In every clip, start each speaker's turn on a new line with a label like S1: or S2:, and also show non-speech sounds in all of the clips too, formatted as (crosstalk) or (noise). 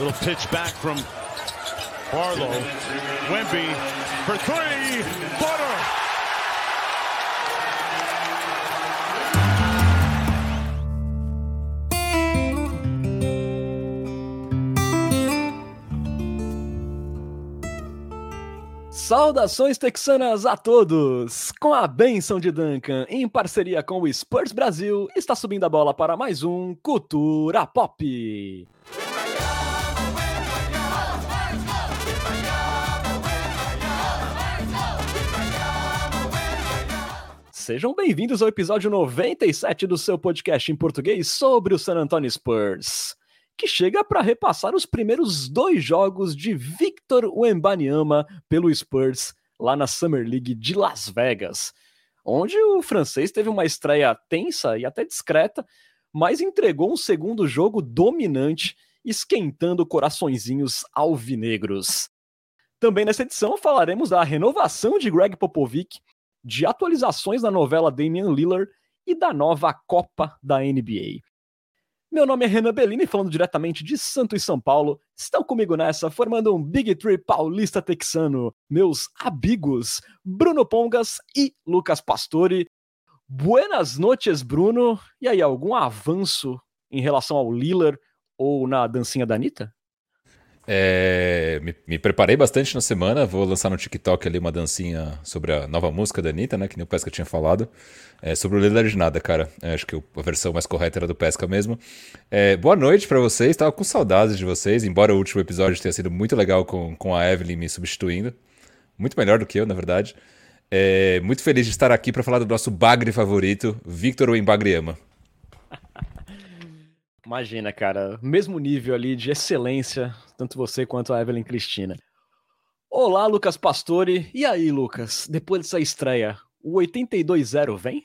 S1: Little pitch back from Barlow. Wemby for three. Butter.
S2: Saudações texanas a todos! Com a benção de Duncan, em parceria com o Spurs Brasil, está subindo a bola para mais um Cultura Pop. Sejam bem-vindos ao episódio 97 do seu podcast em português sobre o San Antonio Spurs, que chega para repassar os primeiros dois jogos de Victor Wembanyama pelo Spurs lá na Summer League de Las Vegas, onde o francês teve uma estreia tensa e até discreta, mas entregou um segundo jogo dominante, esquentando coraçõezinhos alvinegros. Também nessa edição falaremos da renovação de Greg Popovich de atualizações da novela Damian Lillard e da nova Copa da NBA. Meu nome é Renan Bellini, falando diretamente de Santo e São Paulo. Estão comigo nessa, formando um Big Tree paulista texano. Meus amigos Bruno Pongas e Lucas Pastore. Buenas noches, Bruno. E aí, algum avanço em relação ao Lillard ou na dancinha da Anitta?
S3: É, me, me, preparei bastante na semana, vou lançar no TikTok ali uma dancinha sobre a nova música da Anitta, né, que nem o Pesca tinha falado, é, sobre o Lillard de nada, cara, é, acho que a versão mais correta era do Pesca mesmo. É, boa noite para vocês, tava com saudades de vocês, embora o último episódio tenha sido muito legal com, com a Evelyn me substituindo, muito melhor do que eu, na verdade. É, muito feliz de estar aqui para falar do nosso bagre favorito, Victor Wembagriama.
S2: Imagina, cara, mesmo nível ali de excelência, tanto você quanto a Evelyn Cristina. Olá, Lucas Pastore. E aí, Lucas, depois dessa estreia, o 82-0 vem?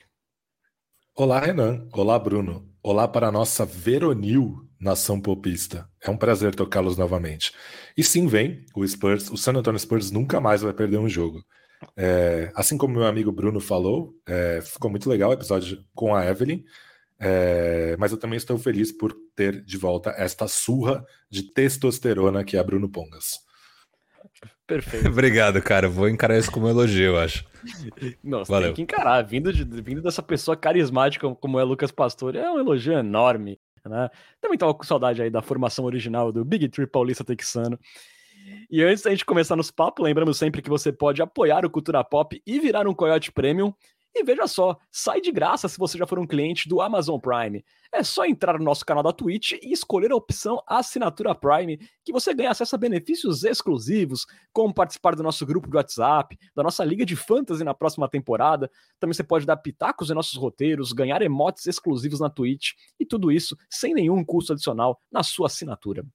S4: Olá, Renan. Olá, Bruno. Olá para a nossa Veronil nação popista. É um prazer tocá-los novamente. E sim, vem, o Spurs, o San Antonio Spurs nunca mais vai perder um jogo. É, assim como meu amigo Bruno falou, é, ficou muito legal o episódio com a Evelyn. É, mas eu também estou feliz por ter de volta esta surra de testosterona que é Bruno Pongas.
S3: Perfeito. (laughs) Obrigado, cara. Vou encarar isso como um elogio, eu acho.
S2: Nossa, Valeu. tem que encarar. Vindo, de, vindo dessa pessoa carismática como é Lucas Pastore, é um elogio enorme. Né? Também tava com saudade aí da formação original do Big Tree Paulista Texano. E antes da gente começar nos papos, lembramos sempre que você pode apoiar o Cultura Pop e virar um Coyote Premium. E veja só, sai de graça se você já for um cliente do Amazon Prime. É só entrar no nosso canal da Twitch e escolher a opção Assinatura Prime, que você ganha acesso a benefícios exclusivos, como participar do nosso grupo de WhatsApp, da nossa Liga de Fantasy na próxima temporada. Também você pode dar pitacos em nossos roteiros, ganhar emotes exclusivos na Twitch e tudo isso sem nenhum custo adicional na sua assinatura.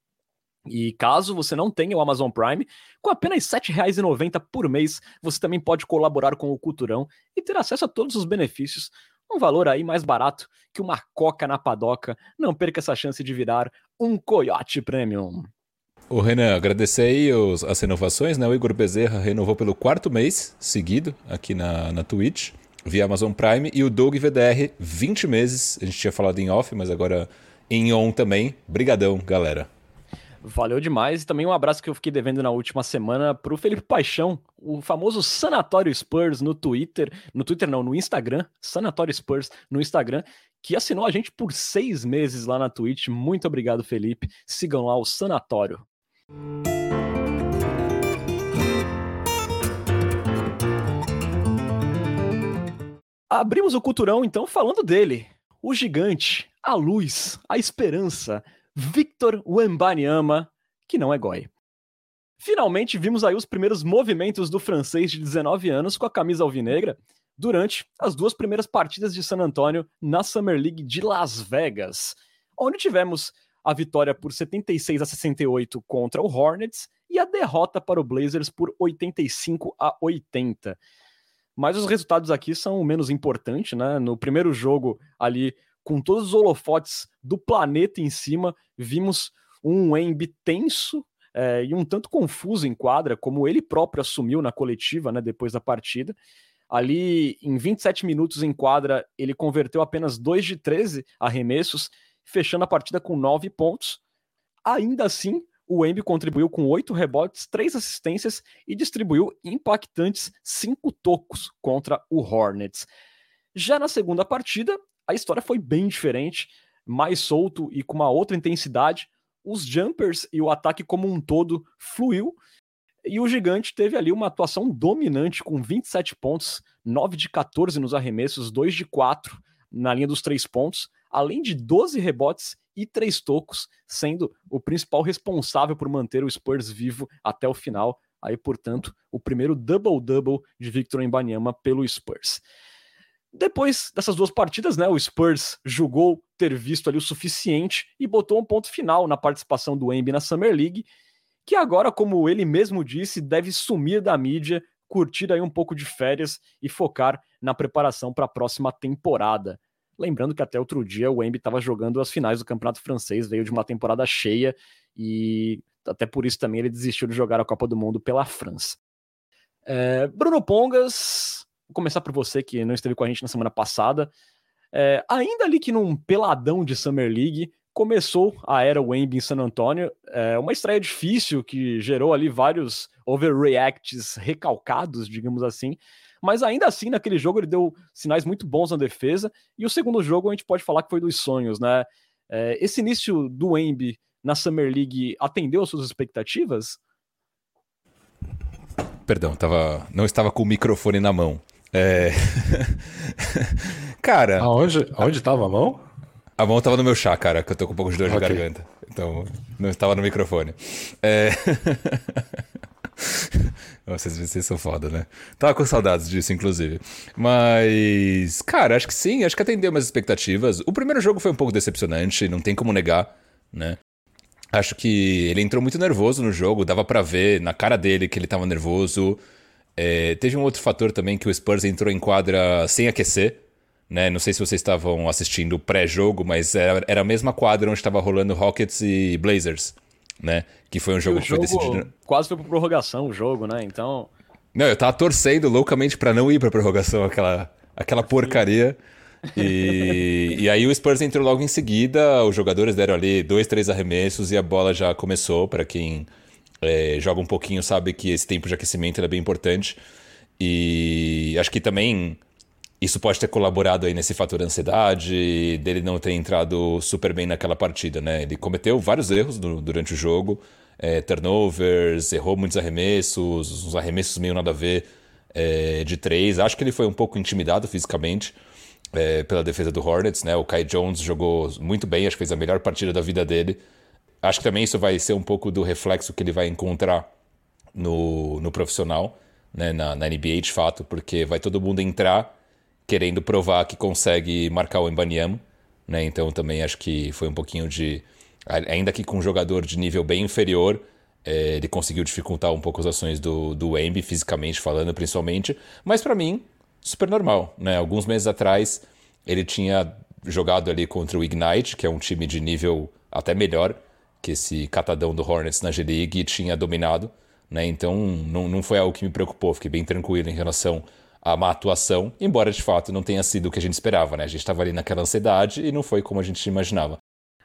S2: E caso você não tenha o Amazon Prime, com apenas R$ 7,90 por mês, você também pode colaborar com o Culturão e ter acesso a todos os benefícios. Um valor aí mais barato que uma coca na padoca. Não perca essa chance de virar um Coyote Premium.
S3: O Renan, agradecer aí os, as renovações, né? O Igor Bezerra renovou pelo quarto mês seguido aqui na, na Twitch, via Amazon Prime, e o Doug VDR, 20 meses. A gente tinha falado em off, mas agora em on também. Brigadão, galera.
S2: Valeu demais. E também um abraço que eu fiquei devendo na última semana para o Felipe Paixão, o famoso Sanatório Spurs no Twitter. No Twitter não, no Instagram. Sanatório Spurs no Instagram, que assinou a gente por seis meses lá na Twitch. Muito obrigado, Felipe. Sigam lá o Sanatório. Abrimos o culturão então falando dele, o gigante, a luz, a esperança, Victor Wembanyama, que não é goi. Finalmente vimos aí os primeiros movimentos do francês de 19 anos com a camisa alvinegra durante as duas primeiras partidas de San Antonio na Summer League de Las Vegas, onde tivemos a vitória por 76 a 68 contra o Hornets e a derrota para o Blazers por 85 a 80. Mas os resultados aqui são o menos importante, né? No primeiro jogo ali com todos os holofotes do planeta em cima, vimos um Embi tenso é, e um tanto confuso em quadra, como ele próprio assumiu na coletiva, né, depois da partida. Ali, em 27 minutos em quadra, ele converteu apenas 2 de 13 arremessos, fechando a partida com 9 pontos. Ainda assim, o Embi contribuiu com oito rebotes, três assistências e distribuiu impactantes cinco tocos contra o Hornets. Já na segunda partida, a história foi bem diferente, mais solto e com uma outra intensidade. Os jumpers e o ataque como um todo fluiu e o Gigante teve ali uma atuação dominante com 27 pontos, 9 de 14 nos arremessos, 2 de 4 na linha dos três pontos, além de 12 rebotes e três tocos, sendo o principal responsável por manter o Spurs vivo até o final. Aí, portanto, o primeiro double-double de Victor Embanyama pelo Spurs. Depois dessas duas partidas, né, o Spurs julgou ter visto ali o suficiente e botou um ponto final na participação do Embi na Summer League que agora, como ele mesmo disse, deve sumir da mídia, curtir aí um pouco de férias e focar na preparação para a próxima temporada. Lembrando que até outro dia o Embi estava jogando as finais do Campeonato Francês, veio de uma temporada cheia e até por isso também ele desistiu de jogar a Copa do Mundo pela França. É, Bruno Pongas, vou começar por você que não esteve com a gente na semana passada. É, ainda ali que num peladão de Summer League, começou a era Wemby em San Antonio, é uma estreia difícil que gerou ali vários overreacts recalcados, digamos assim, mas ainda assim naquele jogo ele deu sinais muito bons na defesa e o segundo jogo a gente pode falar que foi dos sonhos, né? É, esse início do Wemby na Summer League atendeu às suas expectativas?
S3: Perdão, tava, não estava com o microfone na mão. É... (laughs) Cara.
S4: Aonde, aonde estava a mão?
S3: A mão tava no meu chá, cara, que eu tô com um pouco de dor okay. de garganta. Então, não estava no microfone. É... (laughs) Vocês, vocês são foda, né? Tava com saudades disso, inclusive. Mas, cara, acho que sim, acho que atendeu minhas expectativas. O primeiro jogo foi um pouco decepcionante, não tem como negar, né? Acho que ele entrou muito nervoso no jogo, dava para ver na cara dele que ele tava nervoso. É, teve um outro fator também que o Spurs entrou em quadra sem aquecer, né? Não sei se vocês estavam assistindo o pré-jogo, mas era, era a mesma quadra onde estava rolando Rockets e Blazers, né? Que foi um jogo que foi decidido.
S2: Quase foi para prorrogação o jogo, né? Então.
S3: Não, eu tava torcendo loucamente para não ir para prorrogação, aquela, aquela porcaria. E, (laughs) e aí o Spurs entrou logo em seguida, os jogadores deram ali dois, três arremessos e a bola já começou. Para quem é, joga um pouquinho sabe que esse tempo de aquecimento é bem importante. E acho que também isso pode ter colaborado aí nesse fator ansiedade, dele não ter entrado super bem naquela partida, né? Ele cometeu vários erros durante o jogo, é, turnovers, errou muitos arremessos, uns arremessos meio nada a ver é, de três. Acho que ele foi um pouco intimidado fisicamente é, pela defesa do Hornets, né? O Kai Jones jogou muito bem, acho que fez a melhor partida da vida dele. Acho que também isso vai ser um pouco do reflexo que ele vai encontrar no, no profissional, né? na, na NBA de fato, porque vai todo mundo entrar querendo provar que consegue marcar o Embanyama, né? Então também acho que foi um pouquinho de ainda que com um jogador de nível bem inferior, é, ele conseguiu dificultar um pouco as ações do do Embi fisicamente falando, principalmente, mas para mim super normal, né? Alguns meses atrás ele tinha jogado ali contra o Ignite, que é um time de nível até melhor que esse catadão do Hornets na G-League tinha dominado, né? Então não, não foi algo que me preocupou, fiquei bem tranquilo em relação a má atuação, embora de fato não tenha sido o que a gente esperava, né? A gente estava ali naquela ansiedade e não foi como a gente imaginava.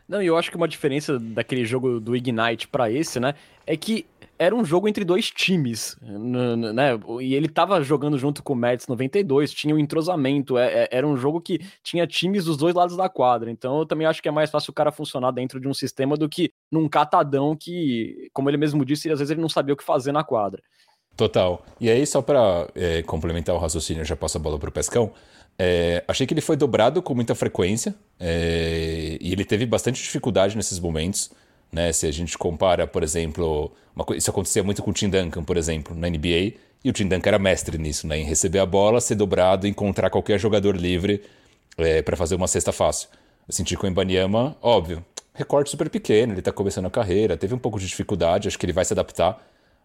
S2: Não, e eu acho que uma diferença daquele jogo do Ignite para esse, né, é que era um jogo entre dois times, né? E ele tava jogando junto com o Mets 92, tinha um entrosamento, é, é, era um jogo que tinha times dos dois lados da quadra. Então eu também acho que é mais fácil o cara funcionar dentro de um sistema do que num catadão que, como ele mesmo disse, às vezes ele não sabia o que fazer na quadra.
S3: Total. E aí, só para é, complementar o raciocínio, já passo a bola para o Pescão. É, achei que ele foi dobrado com muita frequência é, e ele teve bastante dificuldade nesses momentos. Né? Se a gente compara, por exemplo, isso acontecia muito com o Tim Duncan, por exemplo, na NBA, e o Tim Duncan era mestre nisso, né? em receber a bola, ser dobrado encontrar qualquer jogador livre é, para fazer uma cesta fácil. Eu senti com o Embanyama, óbvio, recorte super pequeno, ele está começando a carreira, teve um pouco de dificuldade, acho que ele vai se adaptar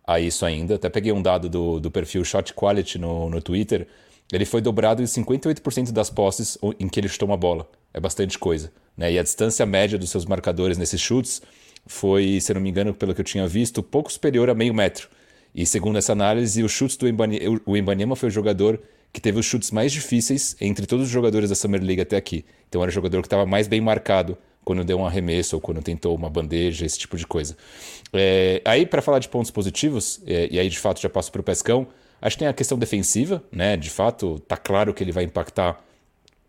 S3: a isso ainda. Até peguei um dado do, do perfil Shot Quality no, no Twitter. Ele foi dobrado em 58% das posses em que ele chutou uma bola. É bastante coisa. Né? E a distância média dos seus marcadores nesses chutes foi, se não me engano, pelo que eu tinha visto, pouco superior a meio metro. E segundo essa análise, os chutes do Embanyama, o Embanyama foi o jogador que teve os chutes mais difíceis entre todos os jogadores da Summer League até aqui. Então era o jogador que estava mais bem marcado quando deu um arremesso ou quando tentou uma bandeja, esse tipo de coisa. É, aí, para falar de pontos positivos, é, e aí de fato já passo para o Pescão, acho que tem a questão defensiva, né? De fato, tá claro que ele vai impactar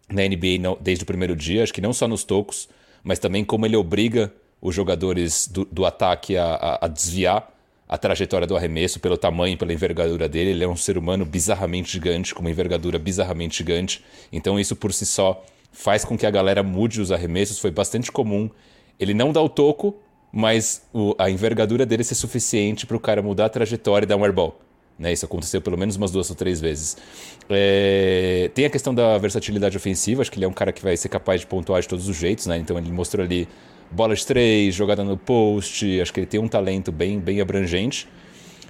S3: na NBA desde o primeiro dia, acho que não só nos tocos, mas também como ele obriga os jogadores do, do ataque a, a, a desviar a trajetória do arremesso pelo tamanho, pela envergadura dele. Ele é um ser humano bizarramente gigante, com uma envergadura bizarramente gigante. Então isso por si só faz com que a galera mude os arremessos. Foi bastante comum. Ele não dá o toco, mas o, a envergadura dele ser suficiente para o cara mudar a trajetória e dar um airball. Né, isso aconteceu pelo menos umas duas ou três vezes. É... Tem a questão da versatilidade ofensiva, acho que ele é um cara que vai ser capaz de pontuar de todos os jeitos, né? Então ele mostrou ali bola de três, jogada no post, acho que ele tem um talento bem, bem abrangente.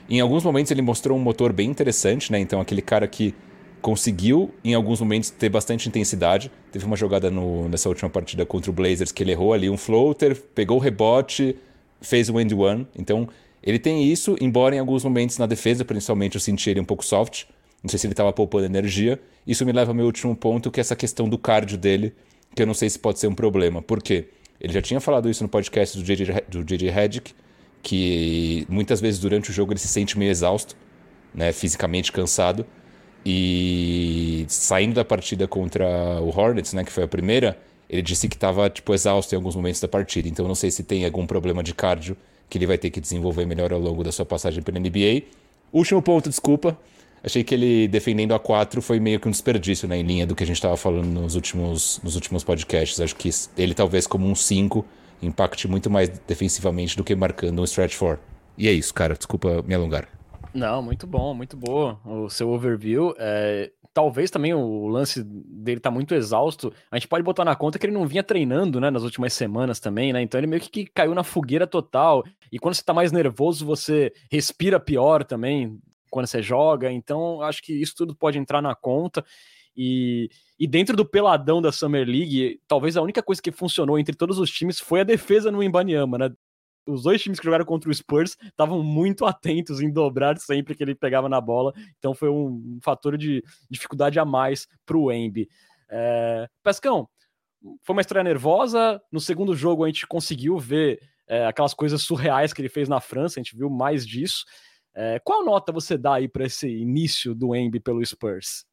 S3: Em alguns momentos ele mostrou um motor bem interessante, né? Então aquele cara que conseguiu em alguns momentos ter bastante intensidade. Teve uma jogada no, nessa última partida contra o Blazers que ele errou ali um floater, pegou o rebote, fez o end one. Então ele tem isso, embora em alguns momentos na defesa, principalmente, eu senti ele um pouco soft. Não sei se ele estava poupando energia. Isso me leva ao meu último ponto, que é essa questão do cardio dele, que eu não sei se pode ser um problema. Por quê? Ele já tinha falado isso no podcast do JJ, do JJ Redick, que muitas vezes durante o jogo ele se sente meio exausto, né, fisicamente cansado. E saindo da partida contra o Hornets, né, que foi a primeira, ele disse que estava tipo exausto em alguns momentos da partida. Então não sei se tem algum problema de cardio que ele vai ter que desenvolver melhor ao longo da sua passagem pela NBA. Último ponto, desculpa, Achei que ele defendendo a 4 foi meio que um desperdício né, em linha do que a gente estava falando nos últimos, nos últimos podcasts. Acho que ele talvez como um 5 impacte muito mais defensivamente do que marcando um stretch 4. E é isso, cara. Desculpa me alongar.
S2: Não, muito bom, muito boa o seu overview. É, talvez também o lance dele tá muito exausto. A gente pode botar na conta que ele não vinha treinando, né, nas últimas semanas também, né? Então ele meio que caiu na fogueira total. E quando você tá mais nervoso, você respira pior também quando você joga. Então, acho que isso tudo pode entrar na conta. E, e dentro do peladão da Summer League, talvez a única coisa que funcionou entre todos os times foi a defesa no Imbaniama, né? Os dois times que jogaram contra o Spurs estavam muito atentos em dobrar sempre que ele pegava na bola, então foi um, fator de dificuldade a mais para o Embi. É... Pescão, foi uma estreia nervosa. No segundo jogo, a gente conseguiu ver é, aquelas coisas surreais que ele fez na França, a gente viu mais disso. É, qual nota você dá aí para esse início do Embi pelo Spurs?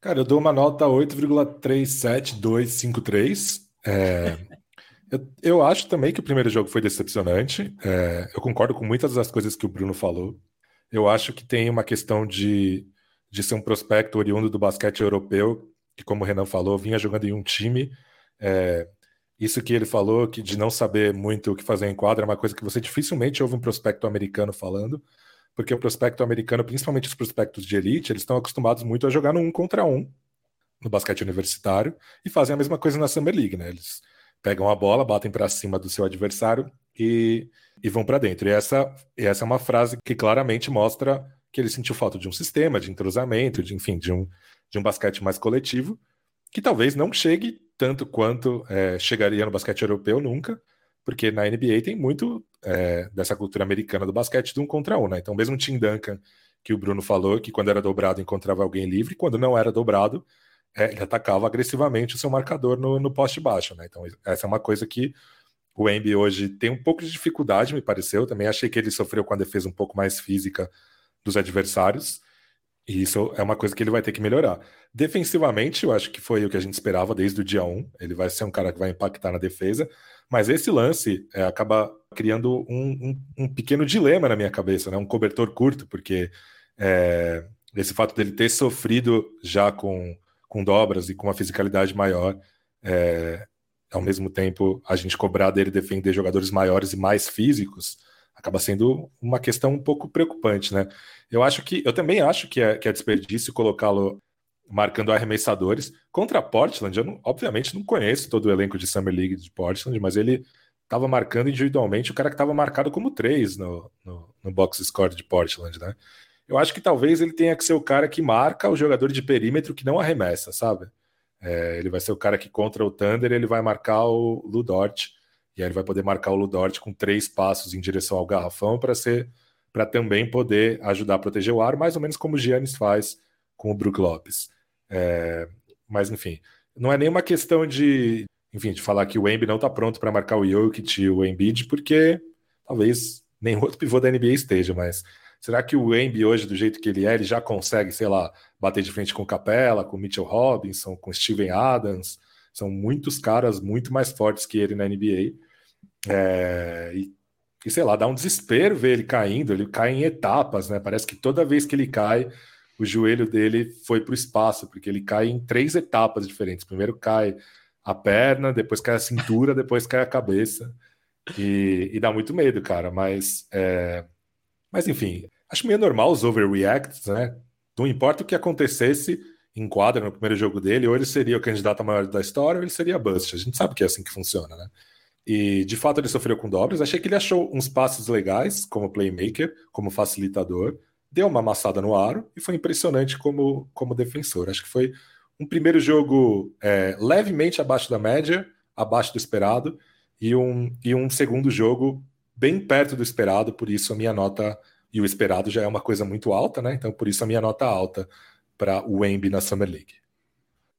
S4: Cara, eu dou uma nota 8,37253. É, (laughs) eu, eu, acho também que o primeiro jogo foi decepcionante. É, eu concordo com muitas das coisas que o Bruno falou. Eu acho que tem uma questão de, de ser um prospecto oriundo do basquete europeu, que, como o Renan falou, vinha jogando em um time. É, isso que ele falou, que de não saber muito o que fazer em quadra, é uma coisa que você dificilmente ouve um prospecto americano falando, porque o prospecto americano, principalmente os prospectos de elite, eles estão acostumados muito a jogar no um contra um no basquete universitário e fazem a mesma coisa na Summer League, né? Eles pegam a bola, batem para cima do seu adversário e, e vão para dentro. E essa, e essa é uma frase que claramente mostra que ele sentiu falta de um sistema, de entrosamento, de, enfim, de um, de um basquete mais coletivo, que talvez não chegue tanto quanto é, chegaria no basquete europeu nunca, porque na NBA tem muito é, dessa cultura americana do basquete de um contra um, né? Então, mesmo o Tim Duncan, que o Bruno falou, que quando era dobrado encontrava alguém livre, quando não era dobrado, é, ele atacava agressivamente o seu marcador no, no poste baixo, né? Então, essa é uma coisa que o Embi hoje tem um pouco de dificuldade, me pareceu. Também achei que ele sofreu com a defesa um pouco mais física dos adversários. E isso é uma coisa que ele vai ter que melhorar. Defensivamente, eu acho que foi o que a gente esperava desde o dia 1. Ele vai ser um cara que vai impactar na defesa. Mas esse lance é, acaba criando um, um, um, pequeno dilema na minha cabeça, né? um cobertor curto, porque é, esse fato dele ter sofrido já com, com dobras e com uma fisicalidade maior, é, ao mesmo tempo a gente cobrar dele defender jogadores maiores e mais físicos, acaba sendo uma questão um pouco preocupante, né? Eu acho que eu também acho que é, que é desperdício colocá-lo marcando arremessadores contra Portland. Eu não, obviamente não conheço todo o elenco de Summer League de Portland, mas ele estava marcando individualmente o cara que estava marcado como três no, no, no box score de Portland, né? Eu acho que talvez ele tenha que ser o cara que marca o jogador de perímetro que não arremessa, sabe? É, ele vai ser o cara que contra o Thunder ele vai marcar o Ludort e aí ele vai poder marcar o Ludort com três passos em direção ao garrafão para ser para também poder ajudar a proteger o ar, mais ou menos como o Giannis faz com o Brook Lopes. É, mas enfim, não é nenhuma questão de enfim, de falar que o Embi não está pronto para marcar o Jokic e o Embiid, porque talvez nenhum outro pivô da NBA esteja, mas será que o Embi hoje, do jeito que ele é, ele já consegue, sei lá, bater de frente com o Capella, com o Mitchell Robinson, com o Steven Adams? São muitos caras muito mais fortes que ele na NBA. É, e, e, sei lá, dá um desespero ver ele caindo, ele cai em etapas, né? Parece que toda vez que ele cai, o joelho dele foi para o espaço, porque ele cai em três etapas diferentes. Primeiro cai a perna, depois cai a cintura, (laughs) depois cai a cabeça. E, e dá muito medo, cara. Mas, é... mas enfim, acho meio normal os overreacts, né? Não importa o que acontecesse em quadra no primeiro jogo dele, ou ele seria o candidato maior da história, ou ele seria bust. A gente sabe que é assim que funciona, né? E de fato ele sofreu com dobras. Achei que ele achou uns passes legais como playmaker, como facilitador, deu uma amassada no aro e foi impressionante como, como defensor. Acho que foi um primeiro jogo é, levemente abaixo da média, abaixo do esperado, e um, e um segundo jogo bem perto do esperado, por isso a minha nota, e o esperado já é uma coisa muito alta, né? Então por isso a minha nota alta para o Wemby na Summer League.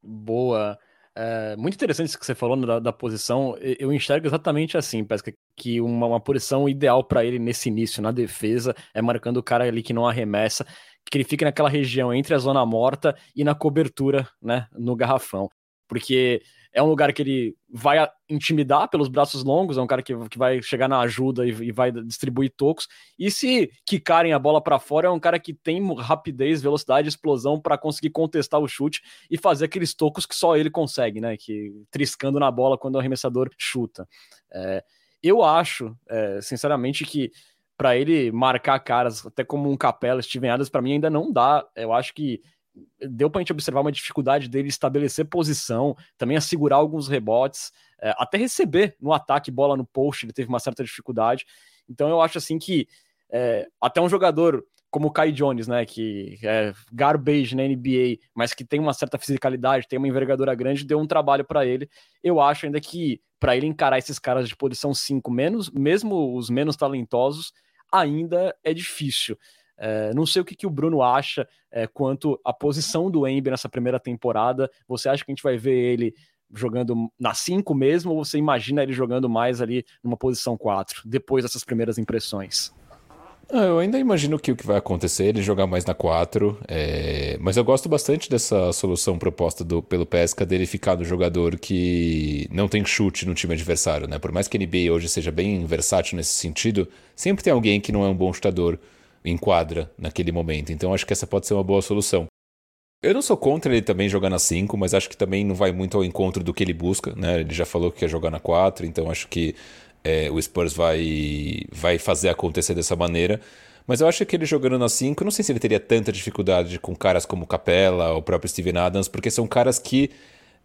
S2: Boa. É, muito interessante isso que você falou da, da, posição. Eu enxergo exatamente assim, Pesca, que uma, uma posição ideal para ele nesse início, na defesa, é marcando o cara ali que não arremessa, que ele fique naquela região entre a zona morta e na cobertura, né, no garrafão. Porque é um lugar que ele vai intimidar pelos braços longos, é um cara que, que vai chegar na ajuda e, e vai distribuir tocos. E se quicarem a bola para fora, é um cara que tem rapidez, velocidade, explosão para conseguir contestar o chute e fazer aqueles tocos que só ele consegue, né? Que triscando na bola quando o arremessador chuta. É, eu acho, é, sinceramente, que para ele marcar caras, até como um Capela, Steven Adams, para mim ainda não dá. Eu acho que deu para a gente observar uma dificuldade dele estabelecer posição, também assegurar alguns rebotes, é, até receber no ataque bola no post, ele teve uma certa dificuldade. Então eu acho assim que é, até um jogador como o Kai Jones, né, que é garbage na NBA, mas que tem uma certa fisicalidade, tem uma envergadura grande, deu um trabalho para ele. Eu acho ainda que para ele encarar esses caras de posição 5 menos, mesmo os menos talentosos, ainda é difícil. É, não sei o que, que o Bruno acha é, quanto à posição do Embiid nessa primeira temporada. Você acha que a gente vai ver ele jogando na 5 mesmo, ou você imagina ele jogando mais ali numa posição 4, depois dessas primeiras impressões?
S3: Ah, eu ainda imagino que o que vai acontecer ele jogar mais na 4, é... mas eu gosto bastante dessa solução proposta do, pelo Pesca dele ficar no jogador que não tem chute no time adversário, né? Por mais que a NBA hoje seja bem versátil nesse sentido, sempre tem alguém que não é um bom chutador enquadra naquele momento. Então acho que essa pode ser uma boa solução. Eu não sou contra ele também jogar na 5, mas acho que também não vai muito ao encontro do que ele busca, né? Ele já falou que quer jogar na 4, então acho que é, o Spurs vai, vai fazer acontecer dessa maneira. Mas eu acho que ele jogando na 5, não sei se ele teria tanta dificuldade com caras como Capella, o próprio Steven Adams, porque são caras que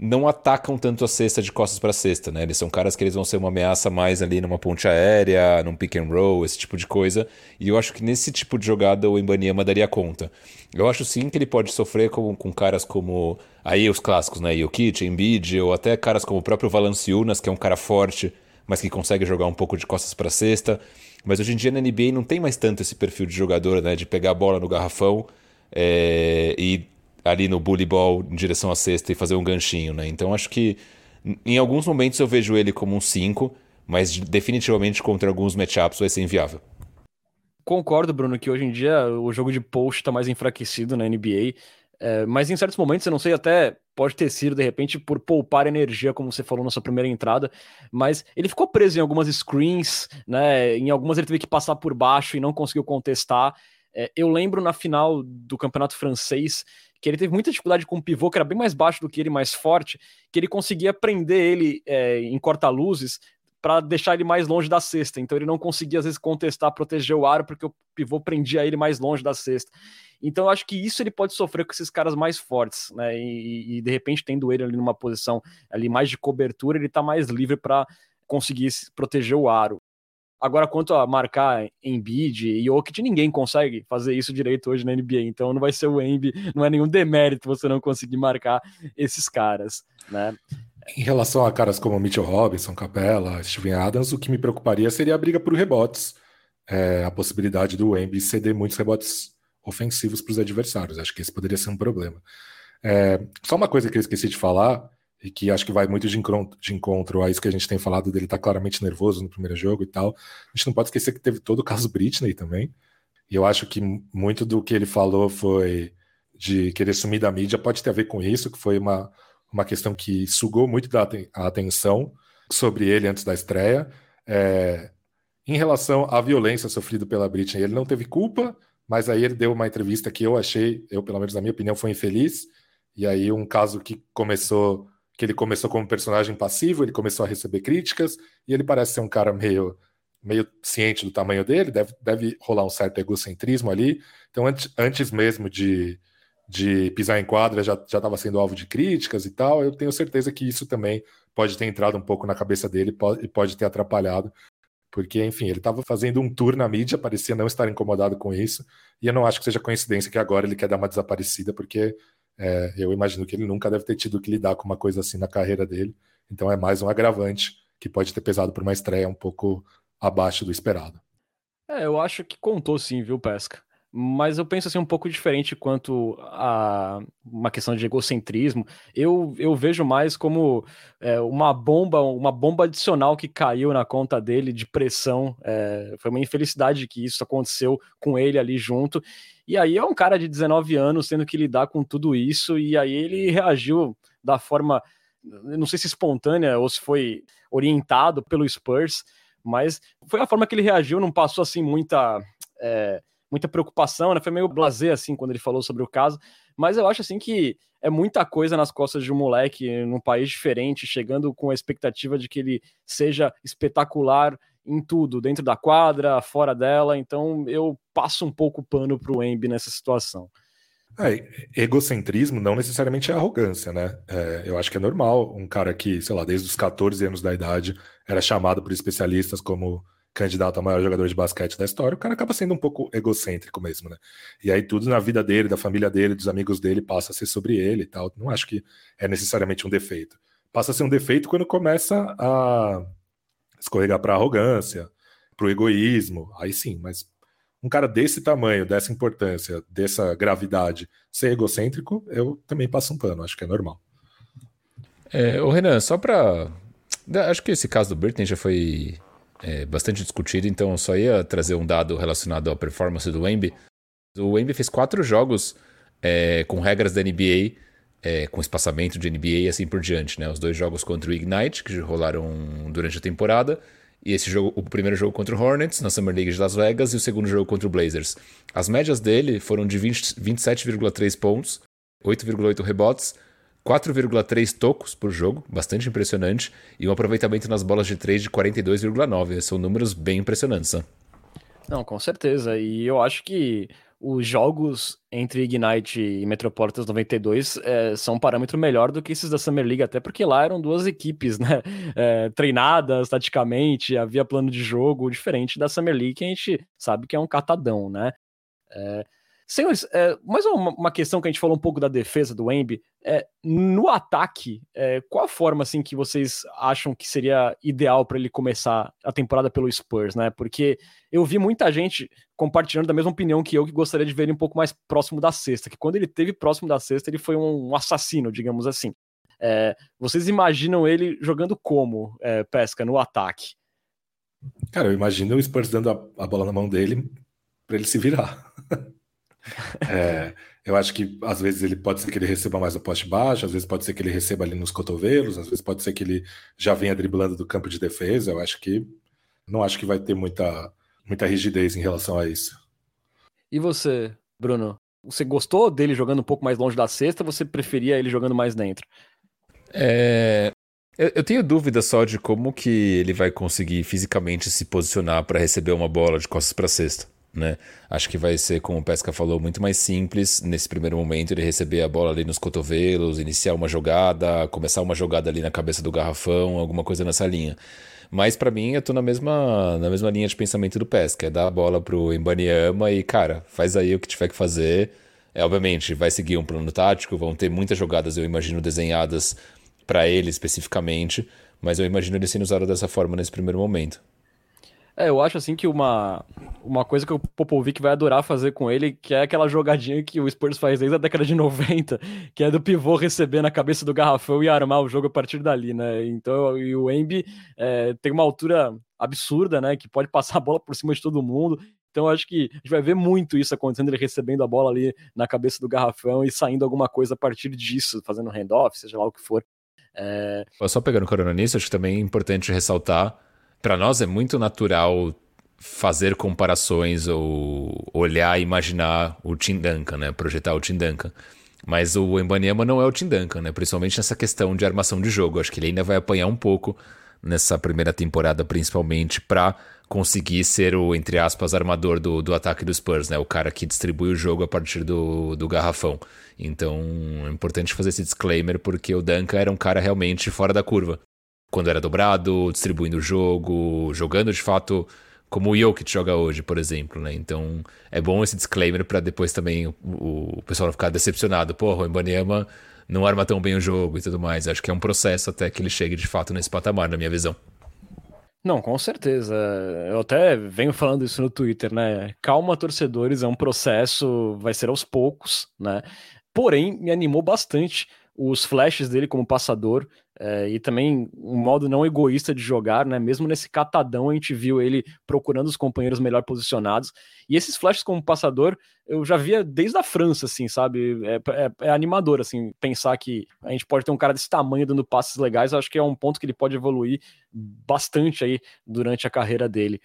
S3: não atacam tanto a cesta de costas para cesta, né? Eles são caras que eles vão ser uma ameaça mais ali numa ponte aérea, num pick and roll, esse tipo de coisa. E eu acho que nesse tipo de jogada o Embanyama daria conta. Eu acho sim que ele pode sofrer com, com caras como aí os clássicos, né? Jokic, Embiid, ou até caras como o próprio Valanciunas, que é um cara forte, mas que consegue jogar um pouco de costas para cesta. Mas hoje em dia na NBA não tem mais tanto esse perfil de jogador, né? De pegar a bola no garrafão é, e ali no bully ball em direção à cesta e fazer um ganchinho, né? Então acho que em alguns momentos eu vejo ele como um 5, mas definitivamente contra alguns matchups vai ser inviável.
S2: Concordo, Bruno, que hoje em dia o jogo de post está mais enfraquecido na NBA, é, mas em certos momentos, eu não sei, até pode ter sido de repente por poupar energia, como você falou na sua primeira entrada, mas ele ficou preso em algumas screens, né? Em algumas ele teve que passar por baixo e não conseguiu contestar. É, eu lembro na final do campeonato francês que ele teve muita dificuldade com o pivô, que era bem mais baixo do que ele, mais forte, que ele conseguia prender ele é, em corta-luzes para deixar ele mais longe da cesta. Então ele não conseguia, às vezes, contestar, proteger o aro, porque o pivô prendia ele mais longe da cesta. Então eu acho que isso ele pode sofrer com esses caras mais fortes, né? E, e de repente, tendo ele ali numa posição ali mais de cobertura, ele está mais livre para conseguir proteger o aro. Agora, quanto a marcar Embiid e Jokic, ninguém consegue fazer isso direito hoje na NBA. Então, não vai ser o Embi, não é nenhum demérito você não conseguir marcar esses caras, né?
S4: Em relação a caras como Mitchell Robinson, Capella, Steven Adams, o que me preocuparia seria a briga por rebotes. É, a possibilidade do Embi ceder muitos rebotes ofensivos para os adversários. Acho que esse poderia ser um problema. É, só uma coisa que eu esqueci de falar, e que acho que vai muito de encontro, de encontro a isso que a gente tem falado dele estar tá claramente nervoso no primeiro jogo e tal. A gente não pode esquecer que teve todo o caso Britney também. E eu acho que muito do que ele falou foi de querer sumir da mídia pode ter a ver com isso, que foi uma, uma questão que sugou muito da a atenção sobre ele antes da estreia. É, em relação à violência sofrida pela Britney, ele não teve culpa, mas aí ele deu uma entrevista que eu achei, eu pelo menos na minha opinião, foi infeliz. E aí um caso que começou, que ele começou como personagem passivo, ele começou a receber críticas e ele parece ser um cara meio meio ciente do tamanho dele, deve, deve rolar um certo egocentrismo ali. Então, antes, antes mesmo de, de pisar em quadra, já estava sendo alvo de críticas e tal. Eu tenho certeza que isso também pode ter entrado um pouco na cabeça dele e pode ter atrapalhado. Porque, enfim, ele estava fazendo um tour na mídia, parecia não estar incomodado com isso. E eu não acho que seja coincidência que agora ele quer dar uma desaparecida, porque é, eu imagino que ele nunca deve ter tido que lidar com uma coisa assim na carreira dele. Então é mais um agravante que pode ter pesado por uma estreia um pouco abaixo do esperado.
S2: É, eu acho que contou sim, viu, Pesca? Mas eu penso assim um pouco diferente quanto a uma questão de egocentrismo. Eu, eu vejo mais como é, uma bomba, uma bomba adicional que caiu na conta dele de pressão. É, foi uma infelicidade que isso aconteceu com ele ali junto. E aí é um cara de 19 anos tendo que lidar com tudo isso, e aí ele reagiu da forma, não sei se espontânea ou se foi orientado pelo Spurs mas foi a forma que ele reagiu, não passou assim muita. É, muita preocupação, né? Foi meio blazer assim quando ele falou sobre o caso, mas eu acho assim que é muita coisa nas costas de um moleque num país diferente, chegando com a expectativa de que ele seja espetacular em tudo, dentro da quadra, fora dela, então eu passo um pouco pano pro Embi nessa situação.
S4: É, egocentrismo não necessariamente é arrogância, né? É, eu acho que é normal um cara que, sei lá, desde os 14 anos da idade era chamado por especialistas como candidato a maior jogador de basquete da história, o cara acaba sendo um pouco egocêntrico mesmo, né? E aí tudo na vida dele, da família dele, dos amigos dele passa a ser sobre ele e tal. Não acho que é necessariamente um defeito. Passa a ser um defeito quando começa a escorregar para arrogância, para o egoísmo. Aí sim, mas um cara desse tamanho, dessa importância, dessa gravidade, ser egocêntrico, eu também passo um pano, acho que é normal.
S3: É, o Renan, só para. Acho que esse caso do Britney já foi é, bastante discutido, então eu só ia trazer um dado relacionado à performance do Wemby. O Wemby fez quatro jogos é, com regras da NBA, é, com espaçamento de NBA e assim por diante. Né? Os dois jogos contra o Ignite, que rolaram durante a temporada, e esse jogo, o primeiro jogo contra o Hornets, na Summer League de Las Vegas, e o segundo jogo contra o Blazers. As médias dele foram de 27,3 pontos, 8,8 rebotes, 4,3 tocos por jogo, bastante impressionante, e um aproveitamento nas bolas de 3 de 42,9. São números bem impressionantes, né?
S2: Não, com certeza. E eu acho que os jogos entre Ignite e Metropolitans 92 é, são um parâmetro melhor do que esses da Summer League, até porque lá eram duas equipes, (laughs) né? É, treinadas taticamente, havia plano de jogo diferente da Summer League, que a gente sabe que é um catadão, né? É, Senhores, é, mais uma, uma, questão que a gente falou um pouco da defesa do Embi. É, no ataque, é, qual a forma assim que vocês acham que seria ideal para ele começar a temporada pelo Spurs, né? Porque eu vi muita gente compartilhando da mesma opinião que eu, que gostaria de ver ele um pouco mais próximo da cesta, que quando ele teve próximo da cesta, ele foi um, assassino, digamos assim. É, vocês imaginam ele jogando como, é, Pesca, no ataque?
S4: Cara, eu imagino o Spurs dando a, a bola na mão dele para ele se virar. (laughs) (laughs) É, eu acho que às vezes ele pode ser que ele receba mais o poste baixo, às vezes pode ser que ele receba ali nos cotovelos, às vezes pode ser que ele já venha driblando do campo de defesa. Eu acho que não acho que vai ter muita, muita rigidez em relação a isso.
S2: E você, Bruno? Você gostou dele jogando um pouco mais longe da cesta ou você preferia ele jogando mais dentro?
S3: É, eu, tenho dúvida só de como que ele vai conseguir fisicamente se posicionar para receber uma bola de costas para cesta. Né? Acho que vai ser, como o Pesca falou, muito mais simples nesse primeiro momento ele receber a bola ali nos cotovelos, iniciar uma jogada, começar uma jogada ali na cabeça do garrafão, alguma coisa nessa linha. Mas para mim eu tô na mesma, na mesma linha de pensamento do Pesca, é dar a bola pro Embaniama e, cara, faz aí o que tiver que fazer. É, obviamente, vai seguir um plano tático, vão ter muitas jogadas, eu imagino, desenhadas para ele especificamente, mas eu imagino ele sendo usado dessa forma nesse primeiro momento.
S2: É, eu acho assim que uma uma coisa que o Popovic vai adorar fazer com ele, que é aquela jogadinha que o Spurs faz desde a década de 90, (laughs) que é do pivô receber na cabeça do garrafão e armar o jogo a partir dali, né? Então, e o Embi é, tem uma altura absurda, né? Que pode passar a bola por cima de todo mundo. Então, acho que a gente vai ver muito isso acontecendo, ele recebendo a bola ali na cabeça do garrafão e saindo alguma coisa a partir disso, fazendo handoff, seja lá o que for.
S3: É... Só pegando corona nisso, acho que também é importante ressaltar, para nós é muito natural fazer comparações ou olhar e imaginar o Tim Duncan, né? Projetar o Tim Duncan. Mas o Embanyama não é o Tim Duncan, né? Principalmente nessa questão de armação de jogo. Acho que ele ainda vai apanhar um pouco nessa primeira temporada, principalmente para conseguir ser o, entre aspas, armador do, do ataque dos Spurs, né? O cara que distribui o jogo a partir do, do garrafão. Então é importante fazer esse disclaimer porque o Duncan era um cara realmente fora da curva. Quando era dobrado, distribuindo o jogo, jogando de fato como o Jokic joga hoje, por exemplo, né? Então é bom esse disclaimer para depois também o, o, pessoal não ficar decepcionado. Porra, o Ibaniama não arma tão bem o jogo e tudo mais. Acho que é um processo até que ele chegue de fato nesse patamar, na minha visão.
S2: Não, com certeza. Eu até venho falando isso no Twitter, né? Calma, torcedores, é um processo, vai ser aos poucos, né? Porém, me animou bastante os flashes dele como passador é, e também um modo não egoísta de jogar, né? Mesmo nesse catadão a gente viu ele procurando os companheiros melhor posicionados. E esses flashes como passador eu já via desde a França, assim, sabe? É, é, é animador, assim, pensar que a gente pode ter um cara desse tamanho dando passes legais. Acho que é um ponto que ele pode evoluir bastante aí durante a carreira dele.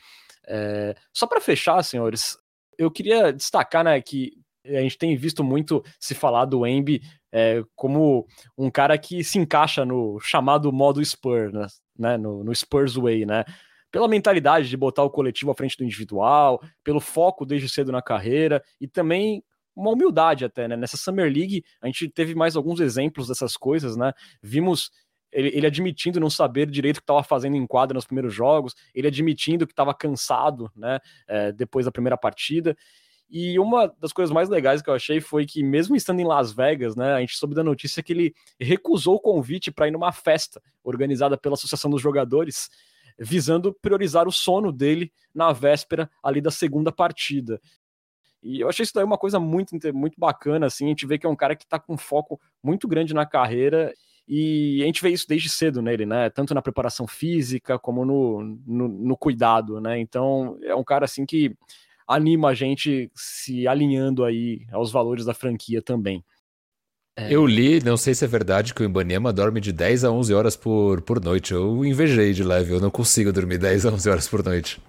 S2: É, só para fechar, senhores, eu queria destacar, né, que a gente tem visto muito se falar do Embi é, como um cara que se encaixa no chamado modo Spurs, né, né? No, no Spurs Way, né? Pela mentalidade de botar o coletivo à frente do individual, pelo foco desde cedo na carreira e também uma humildade até, né? Nessa Summer League, a gente teve mais alguns exemplos dessas coisas, né? Vimos ele, ele, admitindo não saber direito o que estava fazendo em quadra nos primeiros jogos, ele admitindo que estava cansado, né? É, depois da primeira partida. E uma das coisas mais legais que eu achei foi que, mesmo estando em Las Vegas, né, a gente soube da notícia que ele recusou o convite para ir numa festa organizada pela Associação dos Jogadores, visando priorizar o sono dele na véspera ali da segunda partida. E eu achei isso daí uma coisa muito, muito bacana, assim, a gente vê que é um cara que está com foco muito grande na carreira e a gente vê isso desde cedo nele, né? Tanto na preparação física como no, no, no cuidado, né? Então é um cara assim que anima a gente se alinhando aí aos valores da franquia também.
S3: É... Eu li, não sei se é verdade, que o Ibanema dorme de 10 a 11 horas por, por noite. Eu invejei de leve, eu não consigo dormir 10 a 11 horas por noite.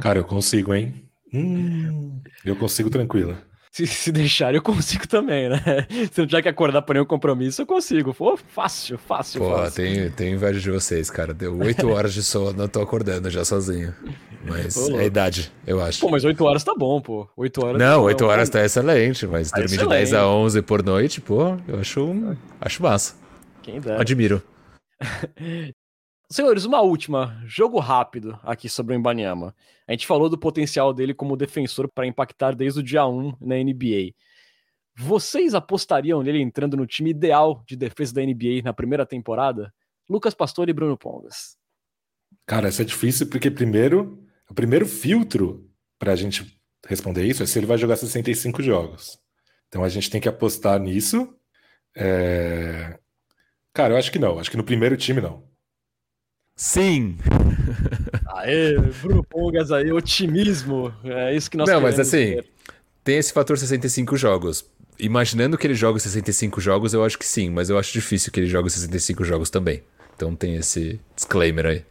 S4: Cara, eu consigo, hein? Hum, eu consigo tranquilo
S2: se, se deixar, eu consigo também, né? (laughs) Se não tiver que acordar por nenhum compromisso, eu consigo. Pô, fácil, fácil,
S3: Pô,
S2: fácil.
S3: Tenho, tenho inveja de vocês, cara. Deu oito horas de sono, eu tô acordando já sozinho. Mas (laughs) é a idade, eu acho.
S2: Pô, mas oito horas tá bom, pô. Oito horas.
S3: Não, oito horas tá excelente, mas tá dormir excelente. de 10 a 11 por noite, pô, eu acho, acho massa. Quem dera. Admiro. (laughs)
S2: Senhores, uma última, jogo rápido aqui sobre o Embanyama. A gente falou do potencial dele como defensor para impactar desde o dia 1 na NBA. Vocês apostariam nele entrando no time ideal de defesa da NBA na primeira temporada? Lucas Pastor e Bruno Pongas.
S4: Cara, isso é difícil porque primeiro, o primeiro filtro para a gente responder isso é se ele vai jogar 65 jogos. Então a gente tem que apostar nisso. É... Cara, eu acho que não. Acho que no primeiro time não.
S3: Sim.
S2: Aê, Bruno Pongas aí, otimismo. É isso que nós
S3: Não, mas assim, ver. tem esse fator 65 jogos. Imaginando que ele joga 65 jogos, eu acho que sim, mas eu acho difícil que ele jogue 65 jogos também. Então tem esse disclaimer aí.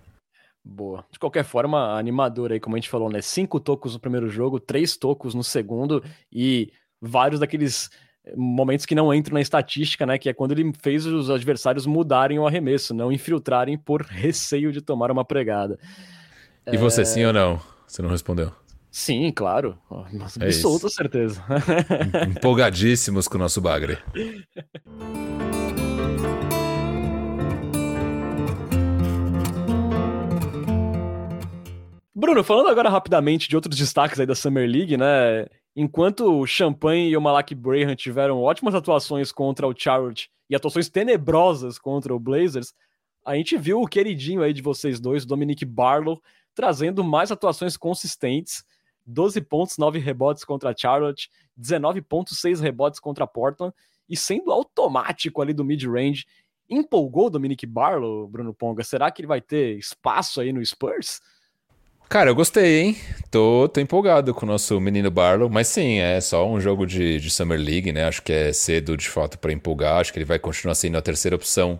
S2: Boa. De qualquer forma, animador aí, como a gente falou, né? Cinco tocos no primeiro jogo, três tocos no segundo e vários daqueles momentos que não entram na estatística, né? Que é quando ele fez os adversários mudarem o arremesso, não infiltrarem por (laughs) receio de tomar uma pregada.
S3: E você, é... sim ou não? Você não respondeu.
S2: Sim, claro. É Absoluta certeza.
S3: Empolgadíssimos com o nosso bagre.
S2: Bruno, falando agora rapidamente de outros destaques aí da Summer League, né? Enquanto o Champagne e o Malak Braham tiveram ótimas atuações contra o Charlotte e atuações tenebrosas contra o Blazers, a gente viu o queridinho aí de vocês dois, Dominic Barlow, trazendo mais atuações consistentes, 12 pontos, 9 rebotes contra Charlotte, 19 pontos, 6 rebotes contra Portland, e sendo automático ali do mid-range. Empolgou o Dominic Barlow, Bruno Ponga? Será que ele vai ter espaço aí no Spurs?
S3: Cara, eu gostei, hein? Tô, tô empolgado com o nosso menino Barlow, mas sim, é só um jogo de, de Summer League, né? Acho que é cedo de fato para empolgar. Acho que ele vai continuar sendo a terceira opção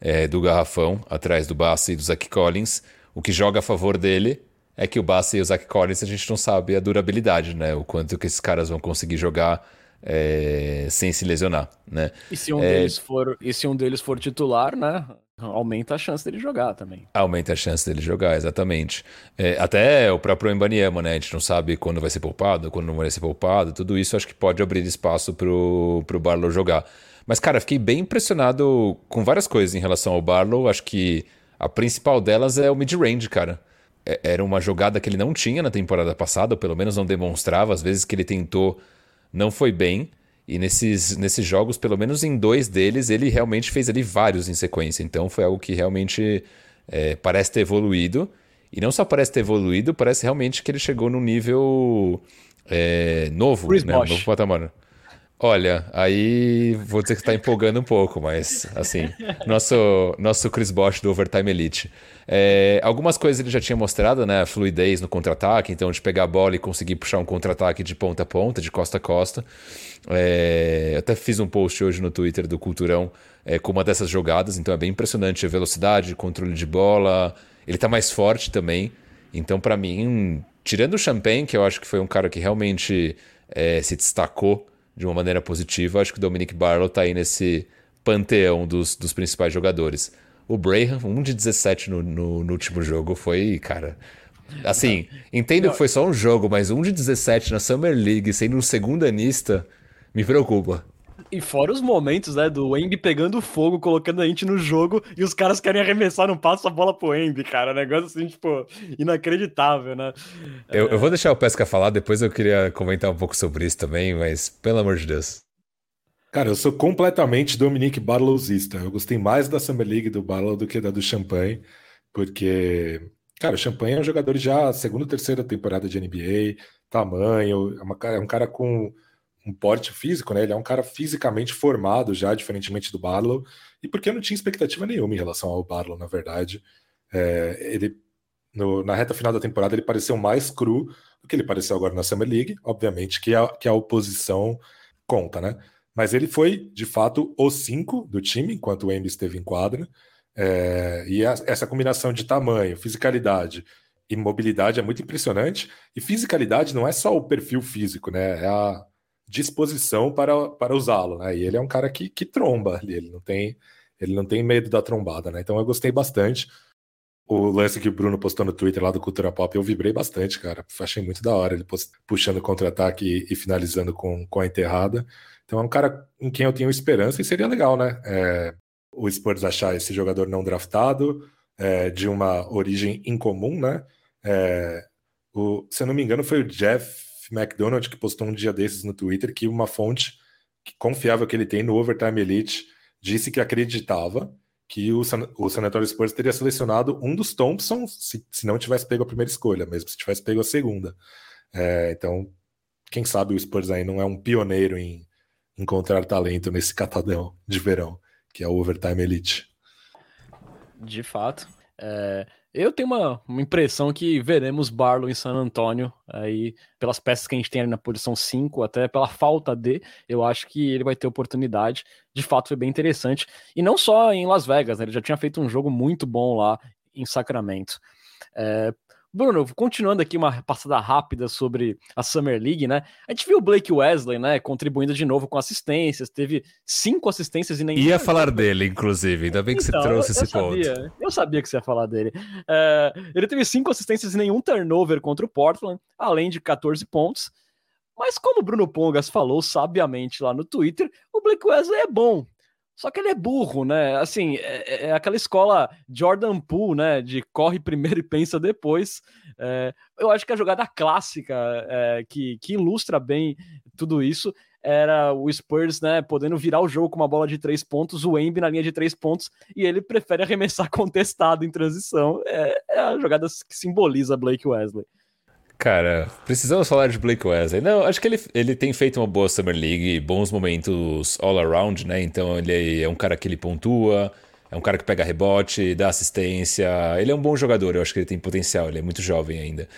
S3: é, do garrafão, atrás do Bassi e do Zach Collins. O que joga a favor dele é que o Bassi e o Zach Collins a gente não sabe a durabilidade, né? O quanto que esses caras vão conseguir jogar é, sem se lesionar, né?
S2: E se um,
S3: é...
S2: deles for, e se um deles for titular, né? aumenta a chance dele jogar também.
S3: Aumenta a chance dele jogar, exatamente. É, até o próprio Embaniema, né? A gente não sabe quando vai ser poupado, quando não vai ser poupado. Tudo isso acho que pode abrir espaço pro, pro Barlow jogar. Mas, cara, fiquei bem impressionado com várias coisas em relação ao Barlow. Acho que a principal delas é o mid-range, cara. É, era uma jogada que ele não tinha na temporada passada, ou pelo menos não demonstrava. Às vezes que ele tentou, não foi bem. E nesses, nesses jogos, pelo menos em dois deles, ele realmente fez ali vários em sequência. Então foi algo que realmente é, parece ter evoluído. E não só parece ter evoluído, parece realmente que ele chegou num nível é, novo,
S2: Chris
S3: né? Um novo patamar. Olha, aí vou dizer que está empolgando um pouco, mas assim, nosso, nosso Chris Bosch do Overtime Elite. É, algumas coisas ele já tinha mostrado, né? Fluidez no contra-ataque, então de pegar a bola e conseguir puxar um contra-ataque de ponta a ponta, de costa a costa. É, eu até fiz um post hoje no Twitter do Culturão é, com uma dessas jogadas, então é bem impressionante a velocidade, controle de bola. Ele está mais forte também. Então, para mim, tirando o Champagne, que eu acho que foi um cara que realmente é, se destacou de uma maneira positiva, acho que o Dominic Barlow está aí nesse panteão dos, dos principais jogadores. O Braham, 1 de 17 no, no, no último jogo, foi, cara. Assim, entendo que foi só um jogo, mas 1 de 17 na Summer League, sendo um segundo anista, me preocupa.
S2: E fora os momentos, né, do Embi pegando fogo, colocando a gente no jogo e os caras querem arremessar, não passa a bola pro Embi, cara. Negócio assim, tipo, inacreditável, né?
S3: Eu, é... eu vou deixar o Pesca falar, depois eu queria comentar um pouco sobre isso também, mas pelo amor de Deus.
S4: Cara, eu sou completamente Dominique Barlowzista. Eu gostei mais da Summer League do Barlow do que da do Champagne, porque, cara, o Champagne é um jogador já segunda, terceira temporada de NBA, tamanho, é, uma, é um cara com um porte físico, né? Ele é um cara fisicamente formado já, diferentemente do Barlow, e porque eu não tinha expectativa nenhuma em relação ao Barlow, na verdade. É, ele, no, na reta final da temporada, ele pareceu mais cru do que ele pareceu agora na Summer League, obviamente que a, que a oposição conta, né? Mas ele foi, de fato, o 5 do time, enquanto o Embiid esteve em quadra, é, e a, essa combinação de tamanho, fisicalidade e mobilidade é muito impressionante. E fisicalidade não é só o perfil físico, né? É a, disposição para, para usá-lo, né? E ele é um cara que, que tromba ali, ele não tem ele não tem medo da trombada, né? Então eu gostei bastante. O lance que o Bruno postou no Twitter lá do Cultura Pop, eu vibrei bastante, cara. Achei muito da hora ele puxando contra-ataque e, e, finalizando com, com a enterrada. Então é um cara em quem eu tenho esperança e seria legal, né? É, o Spurs achar esse jogador não draftado, é, de uma origem incomum, né? É, o, se eu não me engano, foi o Jeff McDonald, que postou um dia desses no Twitter, que uma fonte confiável que ele tem no Overtime Elite disse que acreditava que o, San, o Antonio Spurs teria selecionado um dos Thompson se, se não tivesse pego a primeira escolha, mesmo se tivesse pego a segunda. É, então, quem sabe o Spurs aí não é um pioneiro em encontrar talento nesse catadão de verão, que é o Overtime Elite.
S2: De fato. É, eu tenho uma, uma, impressão que veremos Barlow em San Antônio, aí, pelas peças que a gente tem ali na posição 5, até pela falta de, eu acho que ele vai ter oportunidade. De fato, foi bem interessante. E não só em Las Vegas, né, ele já tinha feito um jogo muito bom lá em Sacramento. É, Bruno, continuando aqui uma passada rápida sobre a Summer League, né? A gente viu o Blake Wesley, né, contribuindo de novo com assistências, teve cinco assistências e nem.
S3: Ia falar dele, inclusive, ainda bem que então, você trouxe eu, eu esse
S2: sabia,
S3: ponto.
S2: Eu sabia que você ia falar dele. É, ele teve cinco assistências e nenhum turnover contra o Portland, além de 14 pontos. Mas como o Bruno Pongas falou sabiamente lá no Twitter, o Blake Wesley é bom. Só que ele é burro, né? Assim, é, é aquela escola Jordan Poole, né? De corre primeiro e pensa depois. É, eu acho que a jogada clássica é, que, que ilustra bem tudo isso era o Spurs, né, podendo virar o jogo com uma bola de três pontos, o Embi na linha de três pontos, e ele prefere arremessar (laughs) contestado em transição. É, é a jogada que simboliza Blake Wesley.
S3: Cara, precisamos falar de Blake Wesley. Não, acho que ele, ele tem feito uma boa Summer League, bons momentos all around, né? Então ele é um cara que ele pontua, é um cara que pega rebote, dá assistência. Ele é um bom jogador, eu acho que ele tem potencial, ele é muito jovem ainda.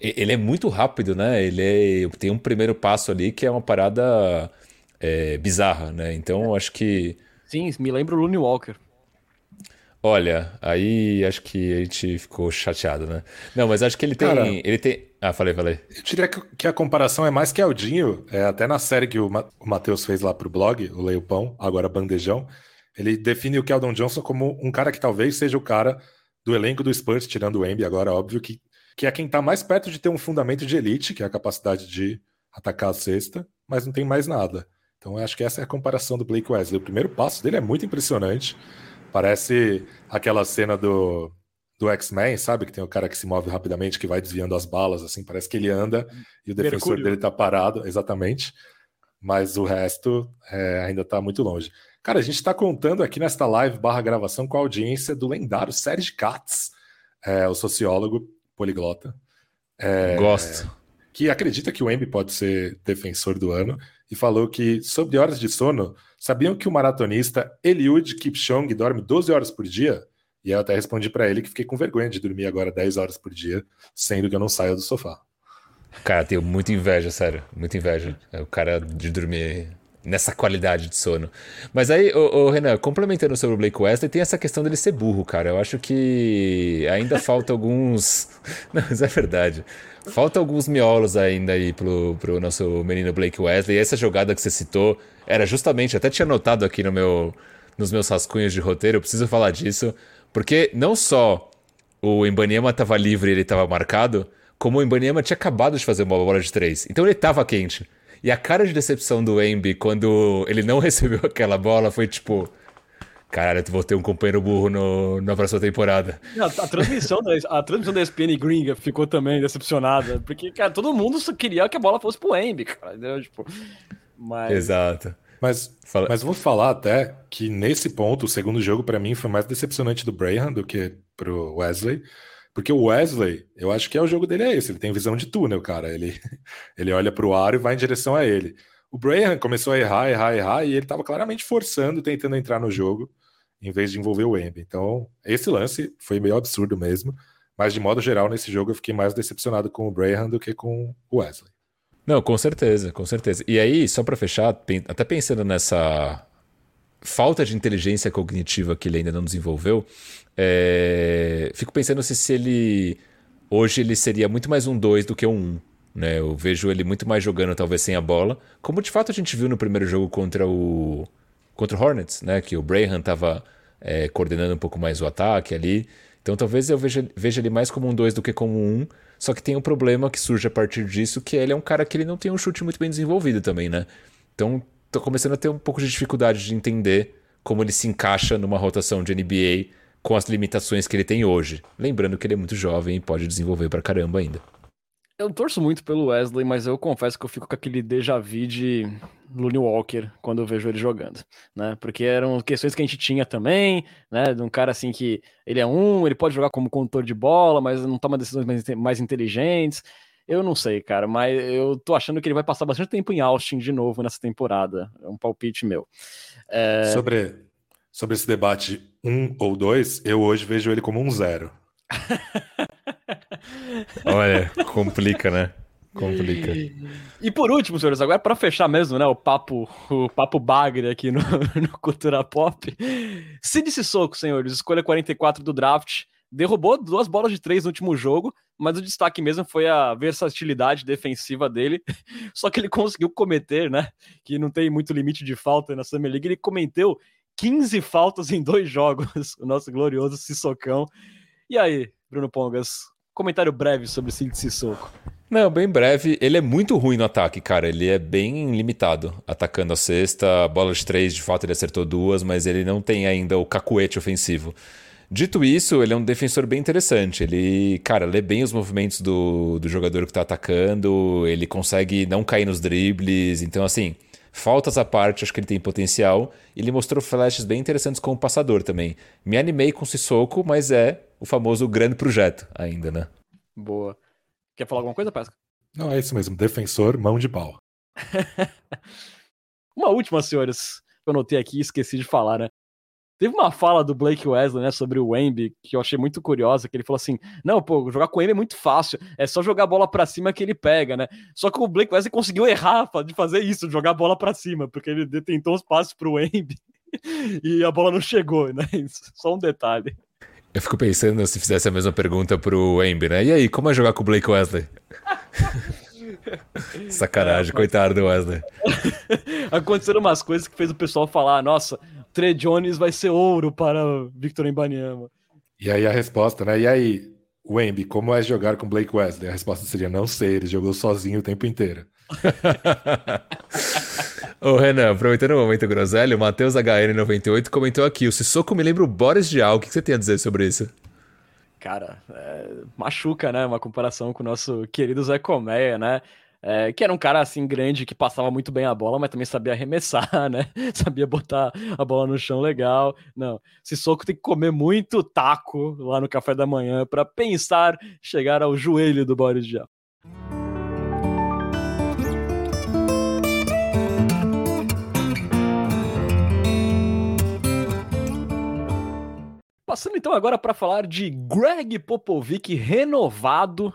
S3: Ele é muito rápido, né? Ele é, tem um primeiro passo ali que é uma parada é, bizarra, né? Então acho que.
S2: Sim, me lembra o Looney Walker.
S3: Olha, aí acho que a gente ficou chateado, né? Não, mas acho que ele tem. Cara, ele tem. Ah, falei, falei.
S4: Eu diria que a comparação é mais que Aldinho. É, até na série que o, Matheus fez lá pro blog, o Leio Pão, agora Bandejão, ele define o Keldon Johnson como um cara que talvez seja o cara do elenco do Spurs, tirando o Embi agora, óbvio, que, que é quem tá mais perto de ter um fundamento de elite, que é a capacidade de atacar a cesta, mas não tem mais nada. Então eu acho que essa é a comparação do Blake Wesley. O primeiro passo dele é muito impressionante. Parece aquela cena do, do X-Men, sabe? Que tem o cara que se move rapidamente, que vai desviando as balas, assim. Parece que ele anda e o defensor Mercúrio. dele tá parado, exatamente. Mas o resto é, ainda tá muito longe. Cara, a gente está contando aqui nesta live barra gravação com a audiência do lendário Sérgio Katz, é, o sociólogo poliglota.
S3: É, Gosto.
S4: Que acredita que o Embi pode ser defensor do ano e falou que, sobre horas de sono, sabiam que o maratonista Eliud Kipchoge dorme 12 horas por dia? E eu até respondi para ele que fiquei com vergonha de dormir agora 10 horas por dia, sendo que eu não saio do sofá.
S3: Cara, tenho muita inveja, sério. Muita inveja. É o cara de dormir nessa qualidade de sono. Mas aí, ô, ô, Renan, complementando sobre o Blake Wesley, tem essa questão dele ser burro, cara. Eu acho que ainda falta alguns. (laughs) Não, mas é verdade. Falta alguns miolos ainda aí pro, pro nosso menino Blake Wesley. E essa jogada que você citou era justamente, até tinha notado aqui no meu, nos meus rascunhos de roteiro, eu preciso falar disso, porque não só o Embanyama estava livre e ele estava marcado, como o Embanyama tinha acabado de fazer uma bola de três. Então ele estava quente. E a cara de decepção do Embi quando ele não (laughs) recebeu aquela bola foi tipo. Caralho, tu vou ter um companheiro burro no, na próxima temporada.
S2: A, a, transmissão da, a transmissão da ESPN gringa ficou também decepcionada. Porque, cara, todo mundo só queria que a bola fosse pro Embi, cara. Entendeu? Tipo,
S3: mas... Exato.
S4: Mas, Fala. mas vou falar até que nesse ponto, o segundo jogo para mim foi mais decepcionante do Brayhan do que pro Wesley. Porque o Wesley, eu acho que é o jogo dele é esse, ele tem visão de túnel, cara. Ele, (laughs) ele olha para o aro e vai em direção a ele. O Brayhan começou a errar, errar, errar, e ele estava claramente forçando, tentando entrar no jogo, em vez de envolver o Embi. Então, esse lance foi meio absurdo mesmo. Mas, de modo geral, nesse jogo eu fiquei mais decepcionado com o Brayhan do que com o Wesley.
S3: Não, com certeza, com certeza. E aí, só para fechar, até pensando nessa falta de inteligência cognitiva que ele ainda não desenvolveu, é... Fico pensando se, se ele. Hoje ele seria muito mais um 2 do que um 1. Um, né? Eu vejo ele muito mais jogando, talvez sem a bola. Como de fato a gente viu no primeiro jogo contra o. Contra o Hornets, né? Que o Brayhan estava é, coordenando um pouco mais o ataque ali. Então talvez eu veja, veja ele mais como um 2 do que como um 1. Só que tem um problema que surge a partir disso, que ele é um cara que ele não tem um chute muito bem desenvolvido também, né? Então tô começando a ter um pouco de dificuldade de entender como ele se encaixa numa rotação de NBA com as limitações que ele tem hoje. Lembrando que ele é muito jovem e pode desenvolver pra caramba ainda.
S2: Eu torço muito pelo Wesley, mas eu confesso que eu fico com aquele déjà vu de Looney Walker quando eu vejo ele jogando, né? Porque eram questões que a gente tinha também, né? De um cara assim que ele é um, ele pode jogar como condutor de bola, mas não toma decisões mais, mais inteligentes. Eu não sei, cara, mas eu tô achando que ele vai passar bastante tempo em Austin de novo nessa temporada. É um palpite meu.
S4: É... Sobre, sobre esse debate um ou dois, eu hoje vejo ele como um zero. (laughs)
S3: Olha, complica, né? Complica.
S2: E por último, senhores, agora para fechar mesmo, né, o papo, o papo bagre aqui no, (laughs) no Cultura Pop. Cid Sissoko, senhores, escolha 44 do draft, derrubou duas bolas de três no último jogo, mas o destaque mesmo foi a versatilidade defensiva dele. (laughs) Só que ele conseguiu cometer, né, que não tem muito limite de falta na Summer League, ele cometeu 15 faltas em dois jogos, (laughs) o nosso glorioso Sissocão. E aí, Bruno Pongas, comentário breve sobre o Cinti Sissoko.
S3: Não, bem breve. Ele é muito ruim no ataque, cara. Ele é bem limitado atacando a sexta. Bola de três, de fato, ele acertou duas, mas ele não tem ainda o cacuete ofensivo. Dito isso, ele é um defensor bem interessante. Ele, cara, lê bem os movimentos do, do jogador que tá atacando, ele consegue não cair nos dribles. Então, assim, Faltas à parte, acho que ele tem potencial. Ele mostrou flashes bem interessantes como passador também. Me animei com o Sissoko, mas é o famoso grande projeto ainda, né?
S2: Boa. Quer falar alguma coisa, Pesca?
S4: Não, é isso mesmo. Defensor, mão de pau. (laughs)
S2: uma última, senhores. Eu anotei aqui e esqueci de falar, né? Teve uma fala do Blake Wesley, né, sobre o Wemby, que eu achei muito curiosa, que ele falou assim: "Não, pô, jogar com ele é muito fácil, é só jogar a bola para cima que ele pega, né?". Só que o Blake Wesley conseguiu errar de fazer isso, de jogar a bola para cima, porque ele detentou os passos pro Wemby (laughs) e a bola não chegou, né? (laughs) Só um detalhe.
S3: Eu fico pensando se fizesse a mesma pergunta pro Wemby, né? E aí, como é jogar com o Blake Wesley? (laughs) Sacanagem, é, coitado do Wesley. (laughs)
S2: Aconteceram umas coisas que fez o pessoal falar: nossa, Trey Jones vai ser ouro para Victor Embanyama.
S4: E aí a resposta, né? E aí, Wemby, como é jogar com Blake Wesley? A resposta seria: não sei, ele jogou sozinho o tempo inteiro. (laughs)
S3: Ô Renan, aproveitando o momento groselho, o Matheus HN98 comentou aqui: o Sissoko me lembra o Boris Dial. O que você tem a dizer sobre isso?
S2: Cara, é, machuca, né? Uma comparação com o nosso querido Zé Colmeia, né? É, que era um cara assim grande que passava muito bem a bola, mas também sabia arremessar, (laughs) né? Sabia botar a bola no chão legal. Não, Sissoko tem que comer muito taco lá no café da manhã para pensar chegar ao joelho do Boris Dial. Passando então agora para falar de Greg Popovic renovado.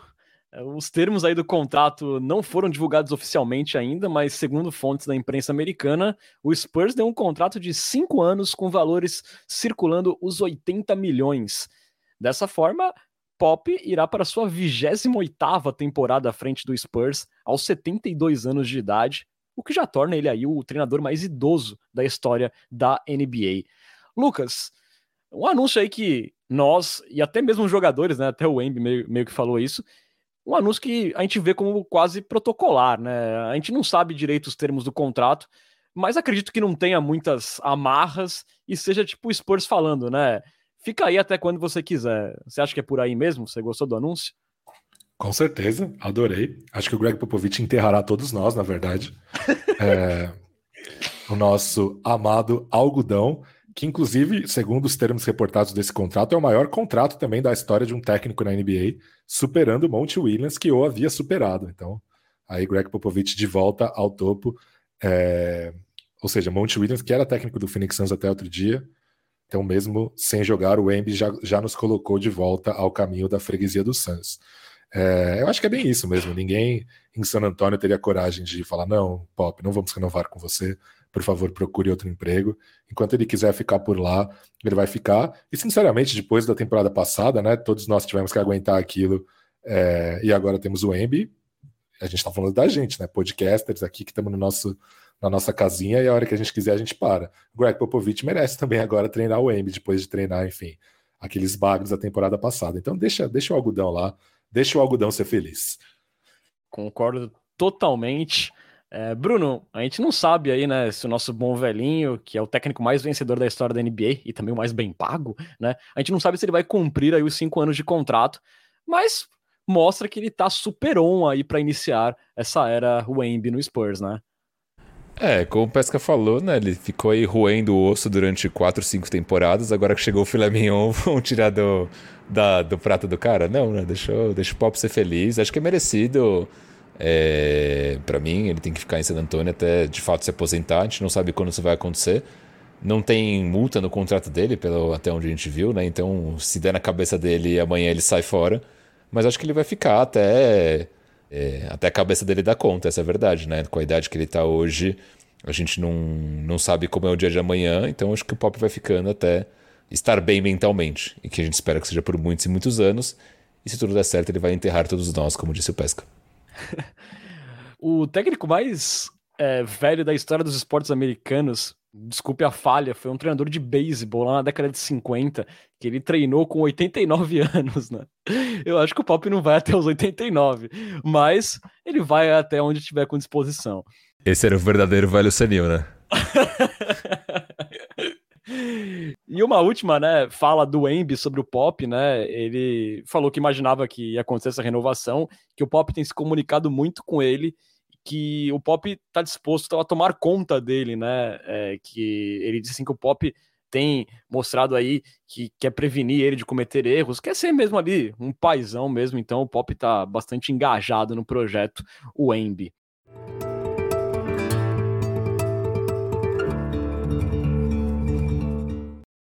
S2: É, os termos aí do contrato não foram divulgados oficialmente ainda, mas segundo fontes da imprensa americana, o Spurs deu um contrato de cinco anos com valores circulando os 80 milhões. Dessa forma, Pop irá para sua 28ª temporada à frente do Spurs, aos 72 anos de idade, o que já torna ele aí o treinador mais idoso da história da NBA. Lucas, um anúncio aí que nós, e até mesmo os jogadores, né, até o Wemby meio, meio que falou isso, um anúncio que a gente vê como quase protocolar, né? A gente não sabe direito os termos do contrato, mas acredito que não tenha muitas amarras e seja tipo o Spurs falando, né? Fica aí até quando você quiser. Você acha que é por aí mesmo? Você gostou do anúncio?
S4: Com certeza, adorei. Acho que o Greg Popovich enterrará todos nós, na verdade. (laughs) é, o nosso amado algodão que inclusive, segundo os termos reportados desse contrato, é o maior contrato também da história de um técnico na NBA, superando o Monte Williams, que o havia superado. Então, aí Greg Popovich de volta ao topo. É... Ou seja, Monte Williams, que era técnico do Phoenix Suns até outro dia, então mesmo sem jogar, o Embiid já, já nos colocou de volta ao caminho da freguesia do Suns. É, eu acho que é bem isso mesmo. Ninguém em San Antonio teria coragem de falar: não, Pop, não vamos renovar com você por favor, procure outro emprego. Enquanto ele quiser ficar por lá, ele vai ficar. E, sinceramente, depois da temporada passada, né, todos nós tivemos que aguentar aquilo. É, e agora temos o Embi. A gente está falando da gente, né? Podcasters aqui que estamos no nosso, na nossa casinha e a hora que a gente quiser a gente para. Greg Popovich merece também agora treinar o Embi, depois de treinar, enfim, aqueles bagos da temporada passada. Então deixa, deixa o algodão lá, deixa o algodão ser feliz.
S2: Concordo totalmente. É, Bruno, a gente não sabe aí, né, se o nosso bom velhinho, que é o técnico mais vencedor da história da NBA e também o mais bem pago, né, a gente não sabe se ele vai cumprir aí os cinco anos de contrato, mas mostra que ele tá super on aí para iniciar essa era Wemby no Spurs, né?
S3: É, como o Pesca falou, né, ele ficou aí roendo o osso durante quatro, cinco temporadas, agora que chegou o filé mignon, (laughs) vão tirar do, da, do prato do cara? Não, né, deixa, deixa o Pop ser feliz, acho que é merecido é, para mim, ele tem que ficar em San Antônio até de fato se aposentar. A gente não sabe quando isso vai acontecer. Não tem multa no contrato dele, pelo, até onde a gente viu, né? Então, se der na cabeça dele, amanhã ele sai fora. Mas acho que ele vai ficar até, é, até a cabeça dele dar conta, essa é a verdade, né? Com a idade que ele está hoje, a gente não, não sabe como é o dia de amanhã. Então, acho que o Pop vai ficando até estar bem mentalmente. E que a gente espera que seja por muitos e muitos anos. E se tudo der certo, ele vai enterrar todos nós, como disse o Pesca. (laughs)
S2: o técnico mais é, velho da história dos esportes americanos, desculpe a falha, foi um treinador de beisebol lá na década de 50, que ele treinou com 89 (laughs) anos, né? Eu acho que o Pop não vai até os 89, mas ele vai até onde tiver com disposição.
S3: Esse era o verdadeiro velho senil, né? (laughs)
S2: E uma última, né, fala do Embi sobre o Pop, né? Ele falou que imaginava que ia acontecer essa renovação, que o Pop tem se comunicado muito com ele, que o Pop está disposto a tomar conta dele, né? É, que ele disse assim que o Pop tem mostrado aí que quer prevenir ele de cometer erros, quer ser mesmo ali um paizão mesmo, então o Pop tá bastante engajado no projeto, o Embi.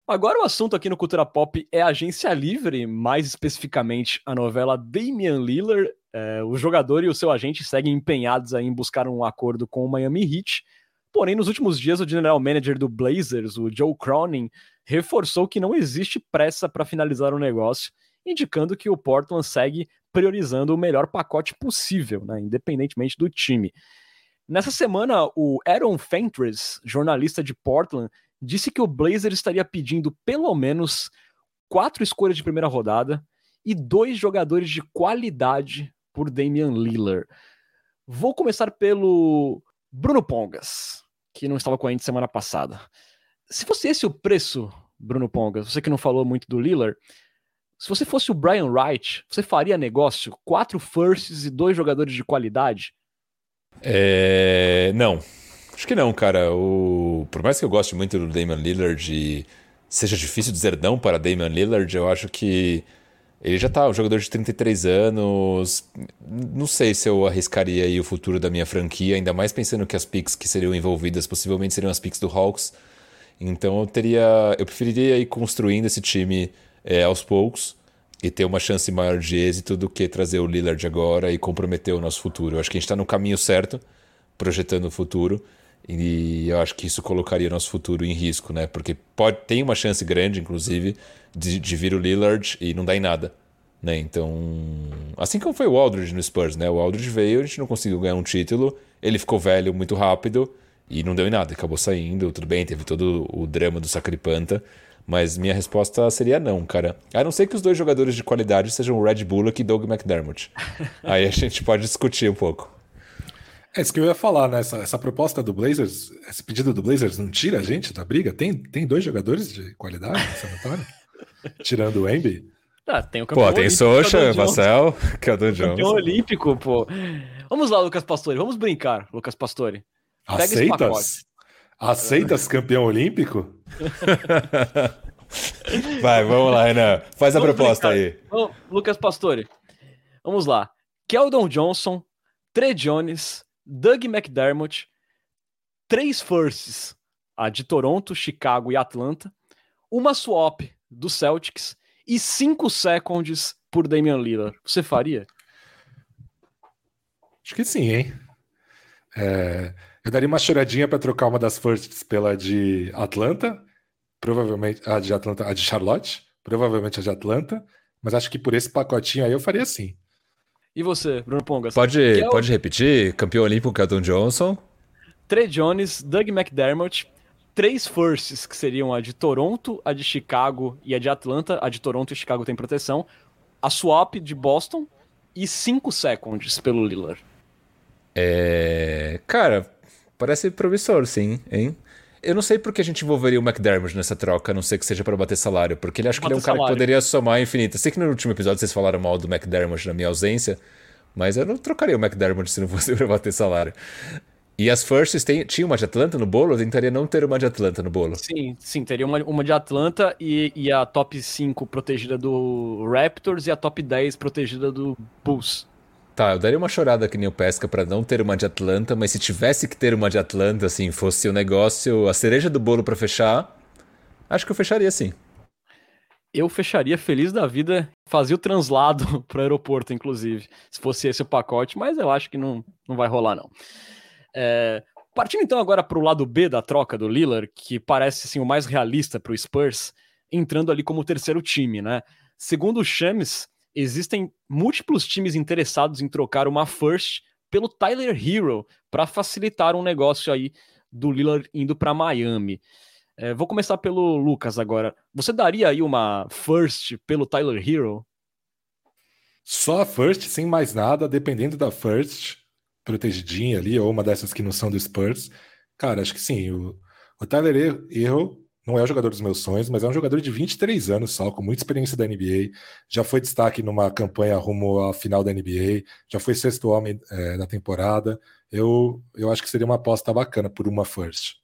S2: Agora o assunto aqui no Cultura Pop é agência livre, mais especificamente a novela Damian Lillard. É, o jogador e o seu agente seguem empenhados em buscar um acordo com o Miami Heat. Porém, nos últimos dias, o general manager do Blazers, o Joe Cronin, reforçou que não existe pressa para finalizar o negócio, indicando que o Portland segue priorizando o melhor pacote possível, né, independentemente do time. Nessa semana, o Aaron Fentress, jornalista de Portland, disse que o Blazer estaria pedindo pelo menos quatro escolhas de primeira rodada e dois jogadores de qualidade por Damian Lillard. Vou começar pelo Bruno Pongas, que não estava com a gente semana passada. Se fosse esse o preço, Bruno Pongas, você que não falou muito do Lillard, se você fosse o Brian Wright, você faria negócio? Quatro firsts e dois jogadores de qualidade?
S3: É... Não. Acho que não, cara. O... Por mais que eu goste muito do Damian Lillard e seja difícil dizer não para Damian Lillard, eu acho que ele já tá um jogador de 33 anos. Não sei se eu arriscaria aí o futuro da minha franquia, ainda mais pensando que as picks que seriam envolvidas possivelmente seriam as picks do Hawks. Então eu teria. Eu preferiria ir construindo esse time é, aos poucos e ter uma chance maior de êxito do que trazer o Lillard agora e comprometer o nosso futuro. Eu acho que a gente está no caminho certo, projetando o futuro. E eu acho que isso colocaria nosso futuro em risco, né? Porque pode, tem uma chance grande, inclusive, de, de vir o Lillard e não dar em nada. Né? Então, assim como foi o Aldridge no Spurs, né? O Aldridge veio, a gente não conseguiu ganhar um título, ele ficou velho muito rápido e não deu em nada, acabou saindo, tudo bem, teve todo o drama do Sacripanta, mas minha resposta seria não, cara. A não ser que os dois jogadores de qualidade sejam o Red Bullock e Doug McDermott. (laughs) Aí a gente pode discutir um pouco.
S4: É isso que eu ia falar, né? Essa, essa, proposta do Blazers, esse pedido do Blazers não tira a gente da briga? Tem, tem dois jogadores de qualidade nessa vitória? (laughs) Tirando o Embi?
S2: Ah, tem o campeão
S3: Pô, tem Socha, Marcel, que é o Don Jones. (laughs)
S2: Campeão olímpico, pô. Vamos lá, Lucas Pastore, vamos brincar, Lucas Pastore.
S4: Pega Aceitas? Aceitas campeão olímpico? (laughs)
S3: Vai, vamos lá, Renan. Faz vamos a proposta brincar. aí.
S2: Vamos, Lucas Pastore, vamos lá. Keldon Johnson, Trey Jones, Doug McDermott, três firsts, a de Toronto, Chicago e Atlanta, uma swap do Celtics e cinco seconds por Damian Lillard. Você faria?
S4: Acho que sim, hein? É, eu daria uma choradinha para trocar uma das firsts pela de Atlanta, provavelmente a de Atlanta, a de Charlotte, provavelmente a de Atlanta, mas acho que por esse pacotinho aí eu faria sim.
S2: E você, Bruno Pongas?
S3: Pode, é pode repetir? Campeão olímpico, Kelton Johnson.
S2: Trey Jones, Doug McDermott, três firsts, que seriam a de Toronto, a de Chicago e a de Atlanta. A de Toronto e Chicago tem proteção. A swap de Boston e cinco seconds pelo Lillard.
S3: É... Cara, parece promissor, sim, hein? Eu não sei por que a gente envolveria o McDermott nessa troca, a não ser que seja para bater salário, porque ele acho que ele é um cara salário. que poderia somar infinito. Sei que no último episódio vocês falaram mal do McDermott na minha ausência, mas eu não trocaria o McDermott se não fosse (laughs) para bater salário. E as firsts tem, tinha uma de Atlanta no bolo? Eu tentaria não ter uma de Atlanta no bolo.
S2: Sim, sim, teria uma, uma de Atlanta e, e a top 5 protegida do Raptors e a top 10 protegida do Bulls.
S3: Tá, eu daria uma chorada que nem o Pesca para não ter uma de Atlanta, mas se tivesse que ter uma de Atlanta, assim, fosse o negócio, a cereja do bolo para fechar, acho que eu fecharia sim.
S2: Eu fecharia feliz da vida, fazia o translado (laughs) para o aeroporto, inclusive, se fosse esse o pacote, mas eu acho que não, não vai rolar, não. É, partindo então agora para o lado B da troca do Lillard, que parece assim, o mais realista para o Spurs, entrando ali como terceiro time, né? Segundo o Shams, existem múltiplos times interessados em trocar uma first pelo Tyler Hero para facilitar um negócio aí do Lillard indo para Miami. É, vou começar pelo Lucas agora. Você daria aí uma first pelo Tyler Hero?
S4: Só a first, sem mais nada, dependendo da first, protegidinha ali, ou uma dessas que não são do Spurs. Cara, acho que sim. O, o Tyler Hero não é o jogador dos meus sonhos, mas é um jogador de 23 anos só, com muita experiência da NBA. Já foi destaque numa campanha rumo à final da NBA, já foi sexto homem é, da temporada. Eu, eu acho que seria uma aposta bacana por uma first.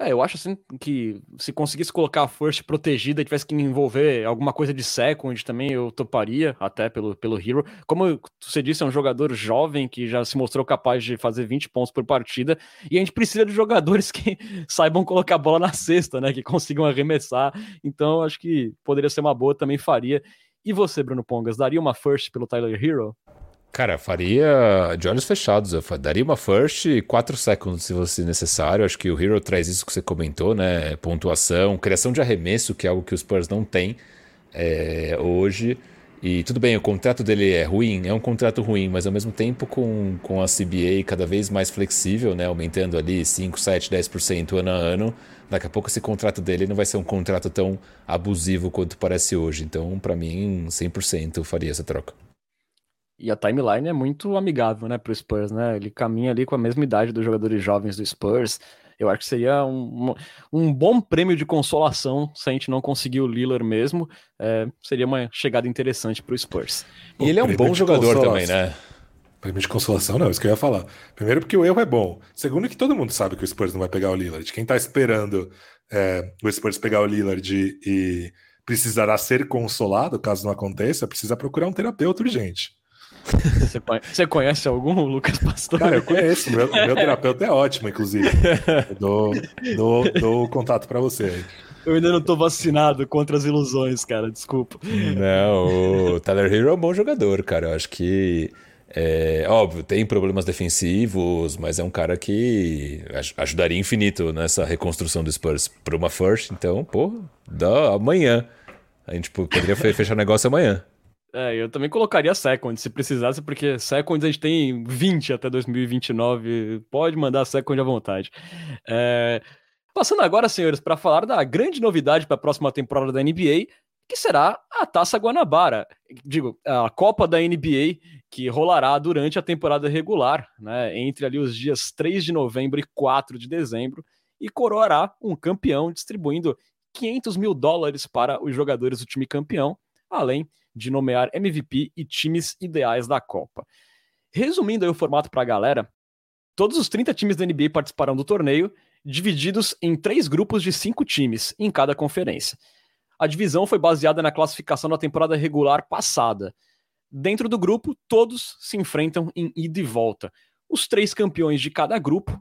S2: É, eu acho assim que se conseguisse colocar a first protegida e tivesse que envolver alguma coisa de second também, eu toparia, até pelo, pelo Hero. Como você disse, é um jogador jovem que já se mostrou capaz de fazer 20 pontos por partida, e a gente precisa de jogadores (laughs) que saibam colocar a bola na cesta, né? Que consigam arremessar. Então, acho que poderia ser uma boa, também faria. E você, Bruno Pongas, daria uma first pelo Tyler Hero?
S3: Cara, faria de olhos fechados. Eu daria uma first e quatro seconds se fosse necessário. Acho que o Hero traz isso que você comentou, né? Pontuação, criação de arremesso, que é algo que os Spurs não têm é, hoje. E tudo bem, o contrato dele é ruim, é um contrato ruim, mas ao mesmo tempo com, com a CBA cada vez mais flexível, né? Aumentando ali 5, 7, 10% ano a ano. Daqui a pouco esse contrato dele não vai ser um contrato tão abusivo quanto parece hoje. Então, para mim, 100% eu faria essa troca.
S2: E a timeline é muito amigável, né, pro Spurs, né? Ele caminha ali com a mesma idade dos jogadores jovens do Spurs. Eu acho que seria um, um bom prêmio de consolação se a gente não conseguir o Lillard mesmo. É, seria uma chegada interessante pro Spurs.
S3: E ele é um bom jogador também, né?
S4: Prêmio de consolação, não, isso que eu ia falar. Primeiro, porque o erro é bom. Segundo, que todo mundo sabe que o Spurs não vai pegar o Lillard. Quem tá esperando é, o Spurs pegar o Lillard e, e precisará ser consolado, caso não aconteça, precisa procurar um terapeuta urgente.
S2: Você conhece algum, Lucas Pastor?
S4: Cara, eu conheço. Meu, meu terapeuta é ótimo, inclusive. Eu dou, dou, dou o contato para você aí.
S2: Eu ainda não tô vacinado contra as ilusões, cara. Desculpa.
S3: Não, o Tyler Hero é um bom jogador, cara. Eu acho que. É, óbvio, tem problemas defensivos, mas é um cara que ajudaria infinito nessa reconstrução do Spurs para uma first. Então, pô, dá amanhã. A gente poderia fechar o negócio amanhã.
S2: É, eu também colocaria Second se precisasse, porque Second a gente tem 20 até 2029. Pode mandar Second à vontade. É... Passando agora, senhores, para falar da grande novidade para a próxima temporada da NBA, que será a Taça Guanabara. Digo, a Copa da NBA, que rolará durante a temporada regular, né, entre ali os dias 3 de novembro e 4 de dezembro, e coroará um campeão, distribuindo 500 mil dólares para os jogadores do time campeão, além de nomear MVP e times ideais da Copa. Resumindo aí o formato para a galera, todos os 30 times da NBA participarão do torneio, divididos em três grupos de cinco times em cada conferência. A divisão foi baseada na classificação da temporada regular passada. Dentro do grupo, todos se enfrentam em ida e volta. Os três campeões de cada grupo,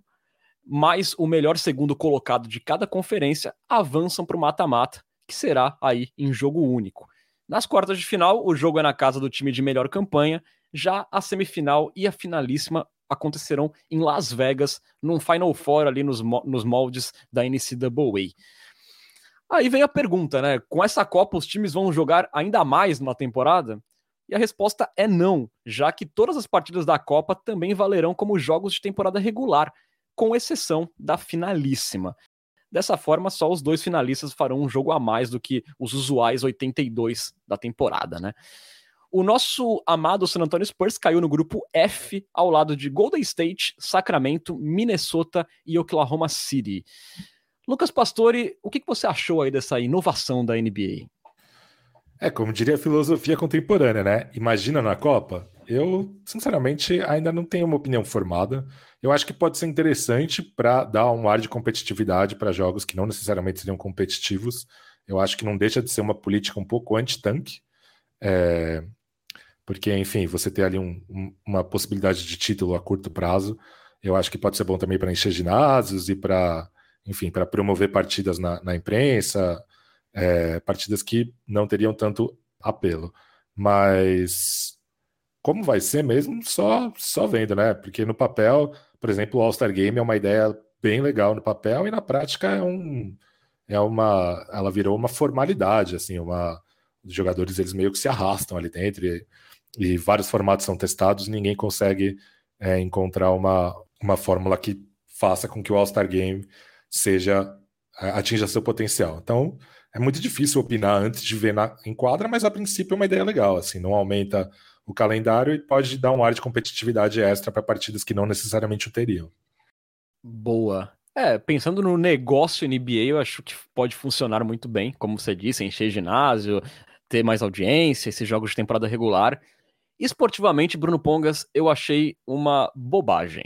S2: mais o melhor segundo colocado de cada conferência, avançam para o mata-mata, que será aí em jogo único. Nas quartas de final, o jogo é na casa do time de melhor campanha. Já a semifinal e a finalíssima acontecerão em Las Vegas, num Final Four ali nos, nos moldes da NCAA. Aí vem a pergunta, né? Com essa Copa, os times vão jogar ainda mais numa temporada? E a resposta é não, já que todas as partidas da Copa também valerão como jogos de temporada regular, com exceção da finalíssima. Dessa forma, só os dois finalistas farão um jogo a mais do que os usuais 82 da temporada, né? O nosso amado San Antonio Spurs caiu no grupo F ao lado de Golden State, Sacramento, Minnesota e Oklahoma City. Lucas Pastore, o que você achou aí dessa inovação da NBA?
S4: É, como diria a filosofia contemporânea, né? Imagina na Copa. Eu, sinceramente, ainda não tenho uma opinião formada. Eu acho que pode ser interessante para dar um ar de competitividade para jogos que não necessariamente seriam competitivos. Eu acho que não deixa de ser uma política um pouco anti-tanque. É... Porque, enfim, você ter ali um, um, uma possibilidade de título a curto prazo, eu acho que pode ser bom também para encher ginásios e para, enfim, para promover partidas na, na imprensa, é, partidas que não teriam tanto apelo. Mas como vai ser mesmo, só, só vendo, né? Porque no papel, por exemplo, o All-Star Game é uma ideia bem legal no papel e na prática é um. É uma, ela virou uma formalidade, assim, uma, os jogadores eles meio que se arrastam ali dentro e, e vários formatos são testados, ninguém consegue é, encontrar uma, uma fórmula que faça com que o All-Star Game seja atinja seu potencial. Então, é muito difícil opinar antes de ver na, em quadra, mas a princípio é uma ideia legal. Assim, não aumenta o calendário e pode dar um ar de competitividade extra para partidas que não necessariamente o teriam.
S2: Boa. É, pensando no negócio NBA, eu acho que pode funcionar muito bem, como você disse, encher ginásio, ter mais audiência, esses jogos de temporada regular. Esportivamente, Bruno Pongas, eu achei uma bobagem.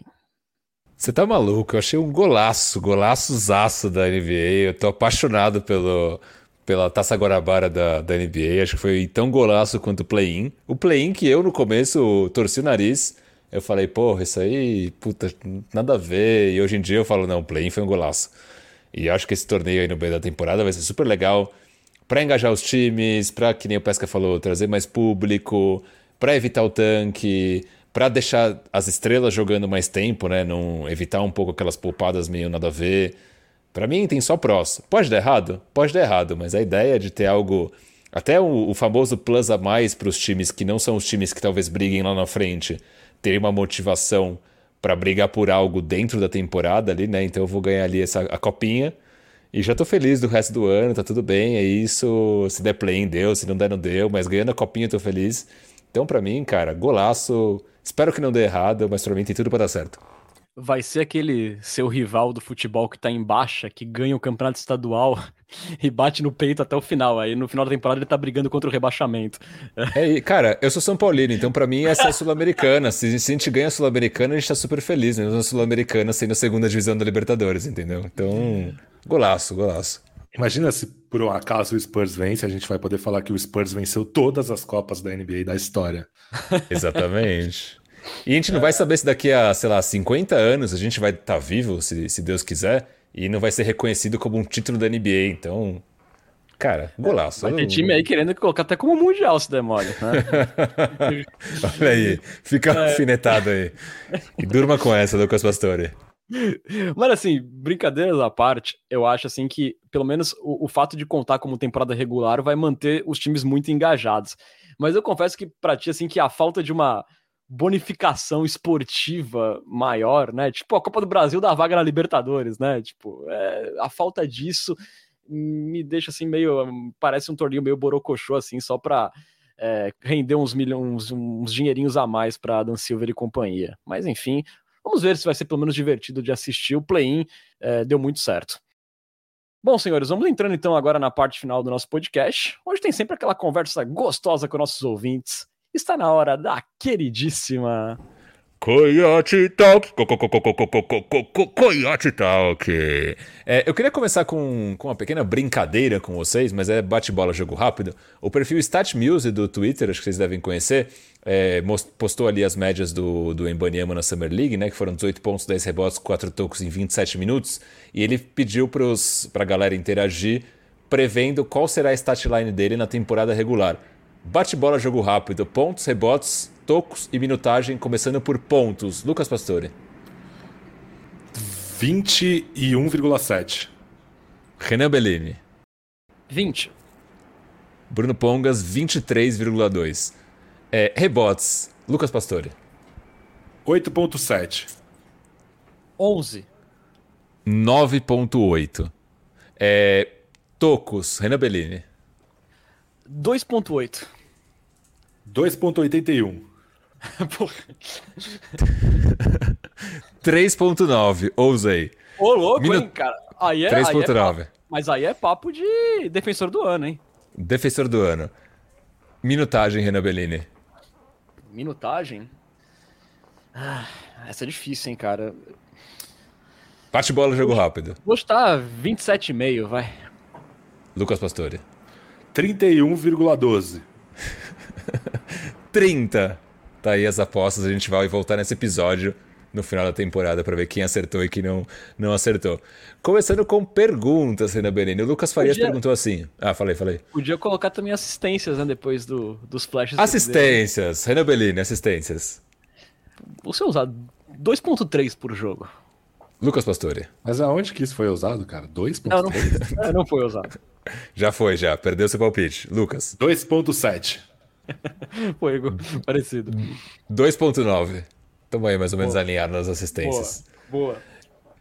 S3: Você tá maluco? Eu achei um golaço, golaço zaço da NBA. Eu tô apaixonado pelo, pela Taça Guarabara da, da NBA. Acho que foi tão golaço quanto o play-in. O play-in que eu no começo torci o nariz. Eu falei, porra, isso aí, puta, nada a ver. E hoje em dia eu falo, não, o play-in foi um golaço. E acho que esse torneio aí no meio da temporada vai ser super legal para engajar os times, para, que nem o Pesca falou, trazer mais público, para evitar o tanque para deixar as estrelas jogando mais tempo, né? Não evitar um pouco aquelas poupadas meio nada a ver. Para mim tem só prós. Pode dar errado? Pode dar errado, mas a ideia de ter algo até o, o famoso plus a mais para os times que não são os times que talvez briguem lá na frente, terem uma motivação para brigar por algo dentro da temporada ali, né? Então eu vou ganhar ali essa a copinha e já tô feliz do resto do ano, tá tudo bem, é isso. Se der play, deu, se não der, não deu, mas ganhando a copinha eu tô feliz. Então, para mim, cara, golaço. Espero que não dê errado, mas pra mim tem tudo para dar certo.
S2: Vai ser aquele seu rival do futebol que tá em baixa, que ganha o campeonato estadual (laughs) e bate no peito até o final. Aí no final da temporada ele tá brigando contra o rebaixamento. (laughs)
S3: É, cara, eu sou São Paulino, então para mim essa é a Sul-Americana. Se, se, a gente ganha a Sul-Americana, a gente tá super feliz, mesmo a Sul-Americana sendo a segunda divisão da Libertadores, entendeu? Então, golaço, golaço.
S4: Imagina se por um acaso o Spurs vence, a gente vai poder falar que o Spurs venceu todas as Copas da NBA da história. (laughs)
S3: Exatamente. E a gente não vai saber se daqui a, sei lá, 50 anos a gente vai estar tá vivo, se, se Deus quiser, e não vai ser reconhecido como um título da NBA. Então, cara, golaço.
S2: Vai ter time aí querendo colocar até como mundial se demora,
S3: né? (laughs) Olha aí, fica é. alfinetado aí. E durma com essa, Lucas Pastore.
S2: Mas assim, brincadeiras à parte, eu acho assim que pelo menos o, o, fato de contar como temporada regular vai manter os times muito engajados. Mas eu confesso que para ti assim que a falta de uma bonificação esportiva maior, né? Tipo a Copa do Brasil dá vaga na Libertadores, né? Tipo, é, a falta disso me deixa assim meio parece um torneio meio borocochô assim só para é, render uns milhões, uns dinheirinhos a mais para Dan Silver e companhia. Mas enfim, Vamos ver se vai ser pelo menos divertido de assistir. O play-in é, deu muito certo. Bom, senhores, vamos entrando então agora na parte final do nosso podcast. Hoje tem sempre aquela conversa gostosa com nossos ouvintes. Está na hora da queridíssima
S3: Coyote Talk, co, co, co, Coyote Talk. É, eu queria começar com, com uma pequena brincadeira com vocês, mas é bate-bola, jogo rápido. O perfil StatMuse do Twitter, acho que vocês devem conhecer, é, postou ali as médias do, do Embanyama na Summer League, né, que foram 18 pontos, 10 rebotes, 4 tocos em 27 minutos, e ele pediu para a galera interagir, prevendo qual será a statline dele na temporada regular. Bate-bola, jogo rápido, pontos, rebotes, tocos e minutagem, começando por pontos. Lucas Pastore.
S4: 21,7.
S3: Renan Bellini.
S2: 20.
S3: Bruno Pongas, 23,2. É, rebotes. Lucas Pastore.
S4: 8,7.
S2: 11.
S3: 9,8. É, tocos. Renan Bellini.
S2: 2,8.
S4: 2,81.
S3: 3.9, ousei.
S2: Ô, louco, Minu... hein, cara. Aí é,
S3: 3.9.
S2: É mas aí é papo de defensor do ano, hein?
S3: Defensor do ano. Minutagem, Renan Bellini.
S2: Minutagem? Ah, essa é difícil, hein, cara.
S3: Bate bola, jogo rápido.
S2: Vou estar 27,5, vai.
S3: Lucas Pastore.
S4: 31,12.
S3: 30. (laughs) Tá aí as apostas, a gente vai voltar nesse episódio no final da temporada para ver quem acertou e quem não, não acertou. Começando com perguntas, Renan Benini. O Lucas Farias Podia... perguntou assim. Ah, falei, falei.
S2: Podia colocar também assistências, né? Depois do, dos flashes.
S3: Assistências, Renan Bellini, assistências.
S2: Você usar 2.3 por jogo.
S3: Lucas Pastore.
S4: Mas aonde que isso foi usado, cara? 2.3?
S2: Não, não, é, não foi usado. (laughs)
S3: já foi, já. Perdeu seu palpite. Lucas.
S4: 2.7. (laughs)
S2: Foi parecido.
S3: 2.9. Estamos aí mais ou menos alinhados nas assistências.
S2: Boa. Boa.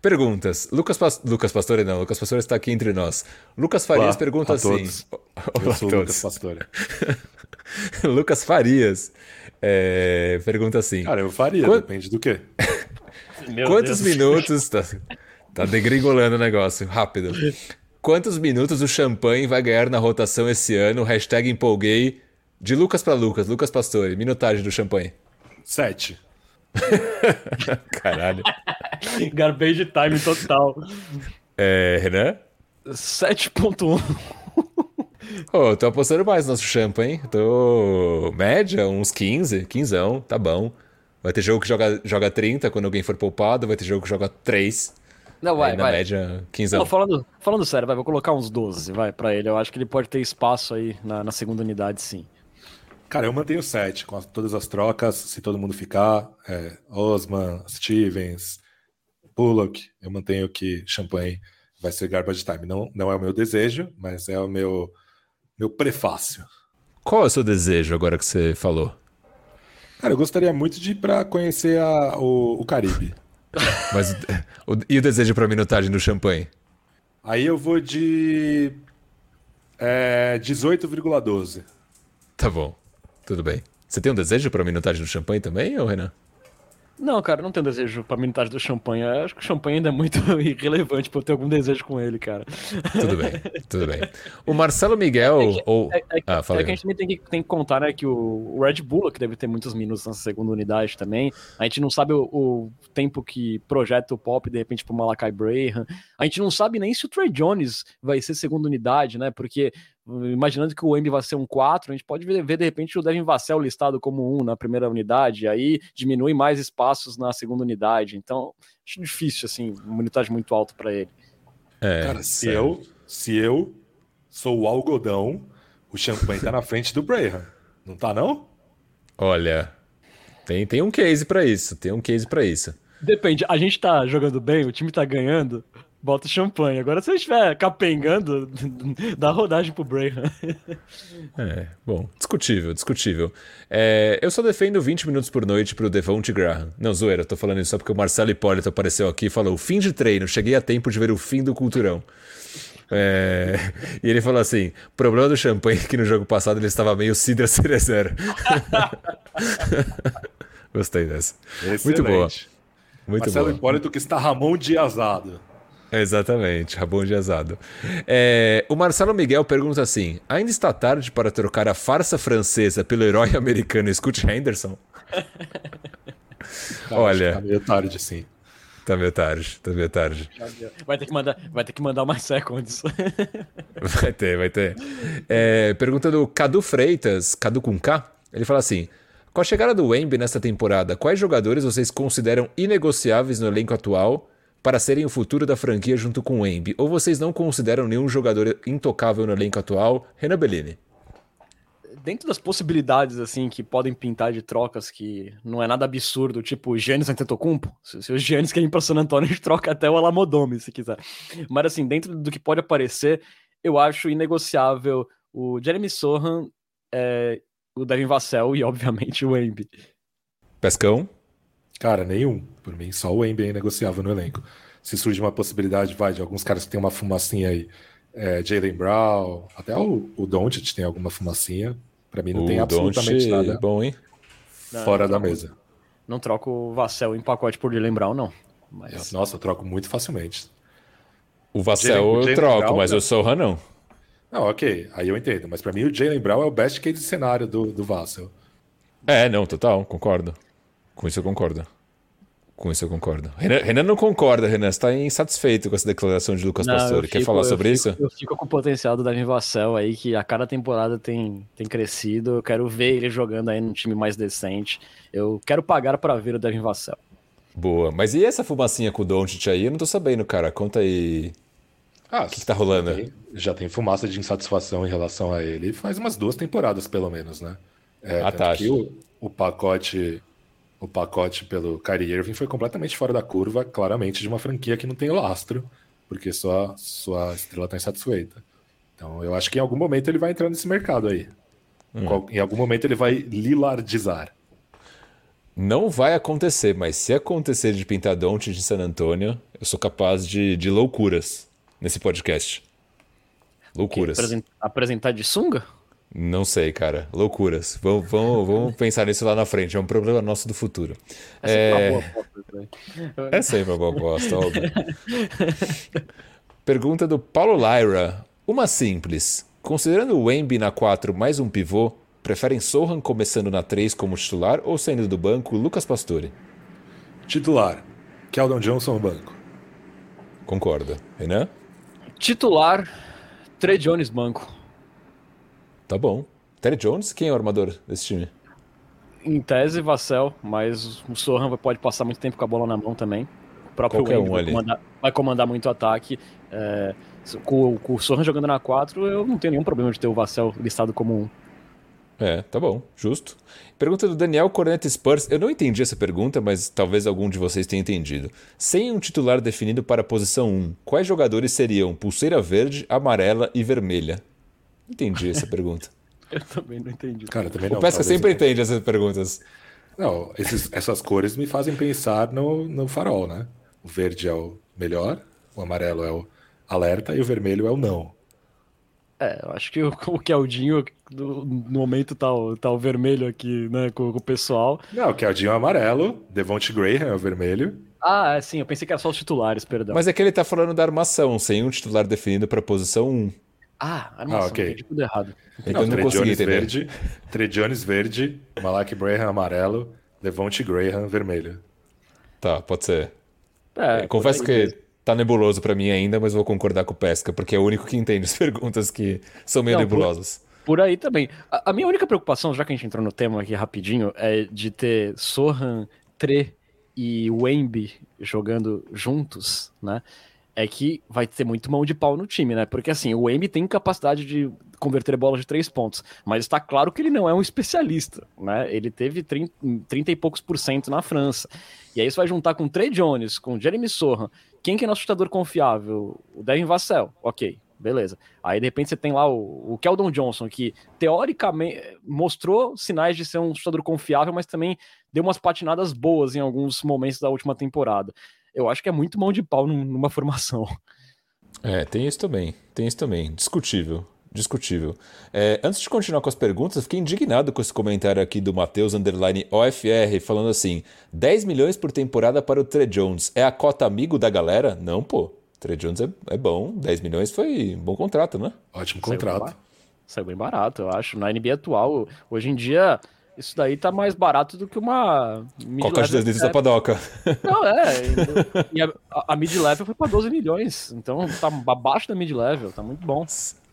S3: Perguntas. Lucas, Pas... Lucas Pastore não, Lucas Pastore está aqui entre nós. Lucas Farias Olá, pergunta assim.
S4: Todos. (laughs) Eu sou Lucas Pastore.
S3: Lucas Farias é... pergunta assim.
S4: Cara, eu faria, depende do quê.
S3: Quantos Deus. minutos. Tá, tá degringolando o negócio, rápido. Quantos minutos o champanhe vai ganhar na rotação esse ano? Hashtag empolguei. De Lucas para Lucas, Lucas Pastore, minutagem do champanhe.
S4: Sete. (laughs)
S3: Caralho.
S2: Garbage time total.
S3: É, Renan?
S2: 7.1.
S3: Ô, oh, tô apostando mais no nosso champa, hein? Tô. Média, uns 15, 15, tá bom. Vai ter jogo que joga, joga 30 quando alguém for poupado, vai ter jogo que joga 3.
S2: Não, vai,
S3: Aí, na
S2: vai.
S3: média, 15.
S2: Não, falando, falando sério, vai, vou colocar uns 12, vai, pra ele. Eu acho que ele pode ter espaço aí na, na segunda unidade, sim.
S4: Cara, eu mantenho 7 com as- todas as trocas, se todo mundo ficar. É, Osman, Stevens, Bullock. Eu mantenho que Champagne vai ser garbage time. Não, não é o meu desejo, mas é o meu, meu prefácio.
S3: Qual é o seu desejo agora que você falou?
S4: Cara, eu gostaria muito de ir pra conhecer a- o, o Caribe. (laughs)
S3: Mas o- e o desejo pra minutagem do champanhe?
S4: Aí eu vou de é, 18,12.
S3: Tá bom, tudo bem. Você tem um desejo pra minutagem do champanhe também, ou Renan?
S2: Não, cara, não tenho desejo pra minutagem do champanhe. Eu acho que o champanhe ainda é muito (laughs) irrelevante pra eu ter algum desejo com ele, cara.
S3: Tudo bem, tudo bem. O Marcelo Miguel, ou...
S2: É, é,
S3: Ah, fala
S2: é que a gente também tem que, tem que contar, né, que o, Red Bull, que deve ter muitos minutos na segunda unidade também, a gente não sabe o, o tempo que projeta o Pop, de repente, pro Malakai Braham. A gente não sabe nem se o Trey Jones vai ser segunda unidade, né, porque imaginando que o Embi vai ser um 4, a gente pode ver, ver, de repente, o Devin Vassell listado como um na primeira unidade, aí diminui mais espaços na segunda unidade. Então, acho difícil, assim, uma unidade muito alta para ele.
S3: É,
S4: Cara, se
S3: sério.
S4: eu, se eu sou o algodão, o champanhe tá na frente do Braham. Não tá, não?
S3: Olha, tem, tem um case pra isso, tem um case pra isso.
S2: Depende, a gente tá jogando bem, o time tá ganhando, bota champanhe. Agora, se a gente estiver capengando, (laughs) dá rodagem pro Braham.
S3: É, bom, discutível, discutível. É, eu só defendo 20 minutos por noite pro Devonte Graham. Não, zoeira, tô falando isso só porque o Marcelo Hipólito apareceu aqui e falou: fim de treino, cheguei a tempo de ver o fim do culturão. É, e ele falou assim: problema do champanhe é que no jogo passado ele estava meio Cidra Cerezer. (laughs) Gostei dessa. Muito boa.
S4: Excelente.
S3: Muito
S4: Marcelo
S3: boa.
S4: Hipólito que está Ramon Diazado.
S3: Exatamente, Rabon Diazado. É, o Marcelo Miguel pergunta assim: ainda está tarde para trocar a farsa francesa pelo herói (laughs) americano Scott Henderson?
S4: Cara,
S3: Olha.
S4: Tá meio tarde, sim.
S3: Tá meio tarde, tá meio tarde.
S2: Vai ter que mandar, vai ter que mandar mais seconds. (laughs)
S3: Vai ter, vai ter. É, pergunta do Cadu Freitas, Cadu com K, ele fala assim: com a chegada do Wemby nesta temporada, quais jogadores vocês consideram inegociáveis no elenco atual para serem o futuro da franquia junto com o Wemby? Ou vocês não consideram nenhum jogador intocável no elenco atual? Renan Bellini.
S2: Dentro das possibilidades, assim, que podem pintar de trocas, que não é nada absurdo, tipo Giannis Antetokounmpo. Se, se o Giannis quer ir pra San Antonio, (laughs) a gente troca até o Alamodome, se quiser. Mas, assim, dentro do que pode aparecer, eu acho inegociável o Jeremy Sohan, é, o Devin Vassell e, obviamente, o Embi.
S3: Pescão?
S4: Cara, nenhum. Por mim, só o Embi é negociável no elenco. Se surge uma possibilidade, vai, de alguns caras que tem uma fumacinha aí, é, Jalen Brown, até o, o Doncic tem alguma fumacinha. Pra mim não tem
S3: o
S4: absolutamente
S3: Doncic,
S4: nada
S3: bom, hein?
S4: fora da mesa.
S2: Não troco o Vassell em pacote por Jalen Brown, não. Mas...
S4: Nossa, eu troco muito facilmente.
S3: O Vassell eu troco,
S4: Brown,
S3: mas
S4: né?
S3: o Sohan não.
S4: Não, ok, aí eu entendo. Mas pra mim o Jalen Brown é o best case cenário do, do Vassell.
S3: É, não, total, concordo. Com isso eu concordo. Com isso eu concordo. Renan, Renan não concorda, Renan. Você tá insatisfeito com essa declaração de Lucas
S2: Não,
S3: Pastore. Quer
S2: fico-
S3: falar sobre
S2: fico-
S3: isso?
S2: Eu fico com o potencial do Devin Vassell aí, que a cada temporada tem, tem crescido. Eu quero ver ele jogando aí num time mais decente. Eu quero pagar para ver o Devin Vassell.
S3: Boa. Mas e essa fumacinha com o Doncic aí? Eu não tô sabendo, cara. Conta aí.
S4: Ah,
S3: O que, que tá rolando?
S4: já tem, já tem fumaça de insatisfação em relação a ele faz umas duas temporadas, pelo menos, né? É,
S3: Ah, tá.
S4: que o, o pacote o pacote pelo Kyrie Irving foi completamente fora da curva, claramente, de uma franquia que não tem lastro, porque sua, sua estrela está insatisfeita. Então, eu acho que em algum momento ele vai entrar nesse mercado aí.
S3: Hum.
S4: Em algum momento ele vai lilardizar.
S3: Não vai acontecer, mas se acontecer de pintar Doncic de San Antônio, eu sou capaz de, de loucuras nesse podcast. Loucuras.
S2: Apresen- Apresentar de sunga?
S3: Não sei, cara. Loucuras. Vamos, vamos, vamos pensar nisso lá na frente. É um problema nosso do futuro.
S2: É uma
S3: É, (laughs) é sempre uma boa aposta, óbvio. Pergunta do Paulo Lyra. Uma simples. Considerando o Wemby na 4 mais um pivô, preferem Sohan começando na 3 como titular ou saindo do banco Lucas Pastore?
S4: Titular. Keldon Johnson no banco.
S3: Concordo. Renan?
S2: Titular, Trey Jones banco.
S3: Tá bom. Trey Jones, quem é o armador desse time?
S2: Em tese, Vassell, mas o Sohan pode passar muito tempo com a bola na mão também. O próprio
S3: Qualquer um
S2: vai,
S3: ali.
S2: comandar, vai comandar muito ataque. É, com, com o Sohan jogando na 4, eu não tenho nenhum problema de ter o Vassell listado como um.
S3: É, tá bom, justo. Pergunta do Daniel Corneta Spurs. Eu não entendi essa pergunta, mas talvez algum de vocês tenha entendido. Sem um titular definido para a posição 1, quais jogadores seriam pulseira verde, amarela e vermelha? Entendi essa pergunta. (laughs)
S2: Eu também não entendi.
S4: Cara, também
S3: o
S4: não.
S3: Pesca
S4: talvez-
S3: sempre entende essas perguntas.
S4: Não, esses- essas cores me fazem pensar no, no farol, né? O verde é o melhor, o amarelo é o alerta e o vermelho é o não.
S2: É, eu acho que o, o Keldinho, no, momento, tá, o- tá o vermelho aqui, né, com, com o pessoal.
S4: Não, o Keldinho é o amarelo, Devonte Graham é o vermelho.
S2: Ah, é, sim, eu pensei que era só os titulares, perdão.
S3: Mas é que ele tá falando da armação, sem um titular definido para a posição 1.
S2: Ah, armação,
S4: Ah, ok.
S2: entendi tudo errado.
S3: Então
S4: não,
S3: não consegui entender.
S4: verde, Trey Jones verde, Malak Braham amarelo, Devonte Graham vermelho.
S3: Tá, pode ser.
S2: É,
S3: Confesso
S2: por
S3: que tá nebuloso para mim ainda, mas vou concordar com o Pesca, porque é o único que entende as (laughs) perguntas que são meio
S2: Não, por-
S3: nebulosas.
S2: Por aí também. A, a minha única preocupação, já que a gente entrou no tema aqui rapidinho, é de ter Sohan, Tre e Wemby jogando juntos, né? É que vai ter muito mão de pau no time, né? Porque assim, o Wemby tem capacidade de converter bolas de três pontos, mas está claro que ele não é um especialista, né? Ele teve 30, 30 e poucos por cento na França. E aí você vai juntar com Trey Jones, com Jeremy Sohan, quem que é nosso chutador confiável? O Devin Vassell, ok, beleza. Aí de repente você tem lá o, o Keldon Johnson, que teoricamente mostrou sinais de ser um chutador confiável, mas também deu umas patinadas boas em alguns momentos da última temporada. Eu acho que é muito mão de pau num- numa (laughs) formação.
S3: É, tem isso também. Tem isso também. Discutível. Discutível. É, antes de continuar com as perguntas, eu fiquei indignado com esse comentário aqui do Matheus Underline OFR, falando assim: 10 milhões por temporada para o Trey Jones. É a cota amigo da galera? Não, pô. Trey Jones é, é bom. 10 milhões foi um bom contrato, né?
S4: Ótimo contrato.
S2: Saiu bem barato, eu acho. Na NBA atual, hoje em dia, isso daí tá mais barato do que uma.
S3: Coca de 2 litros da padoca.
S2: Não, é. (laughs) E a, a mid-level foi pra 12 milhões. Então tá abaixo da mid-level, tá muito bom.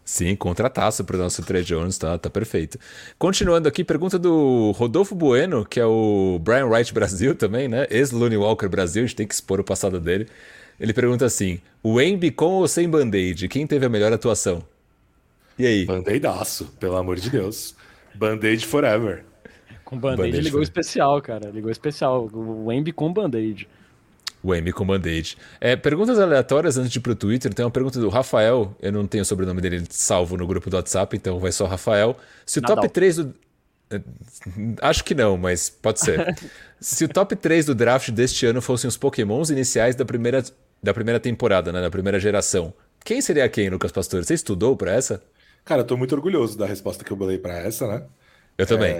S3: Sim, contrataço pro nosso Trey Jones, tá, tá perfeito. Continuando aqui, pergunta do Rodolfo Bueno, que é o Brian Wright Brasil (laughs) também, né? Ex-Looney Walker Brasil, a gente tem que expor o passado dele. Ele pergunta assim: o Embi com ou sem band-aid, quem teve a melhor atuação? E aí?
S4: Band-aidaço, pelo amor de Deus. Band-aid forever.
S2: Com band-aid
S3: Band-aid
S2: ligou
S3: foi.
S2: especial, cara. Ligou especial. O Embi com band-aid.
S3: O Embi com band-aid. É, perguntas aleatórias antes de ir pro Twitter. Tem uma pergunta do Rafael, eu não tenho o sobrenome dele salvo no grupo do WhatsApp, então vai só Rafael. Se o
S2: Nadal.
S3: top 3 do. É, Acho que não, mas pode ser. (laughs) Se o top 3 do draft deste ano fossem os pokémons iniciais da primeira, da primeira temporada, né? Da primeira geração. Quem seria quem, Lucas Pastor? Você estudou pra essa?
S4: Cara, eu tô muito orgulhoso da resposta que eu bolei pra essa, né?
S3: Eu também.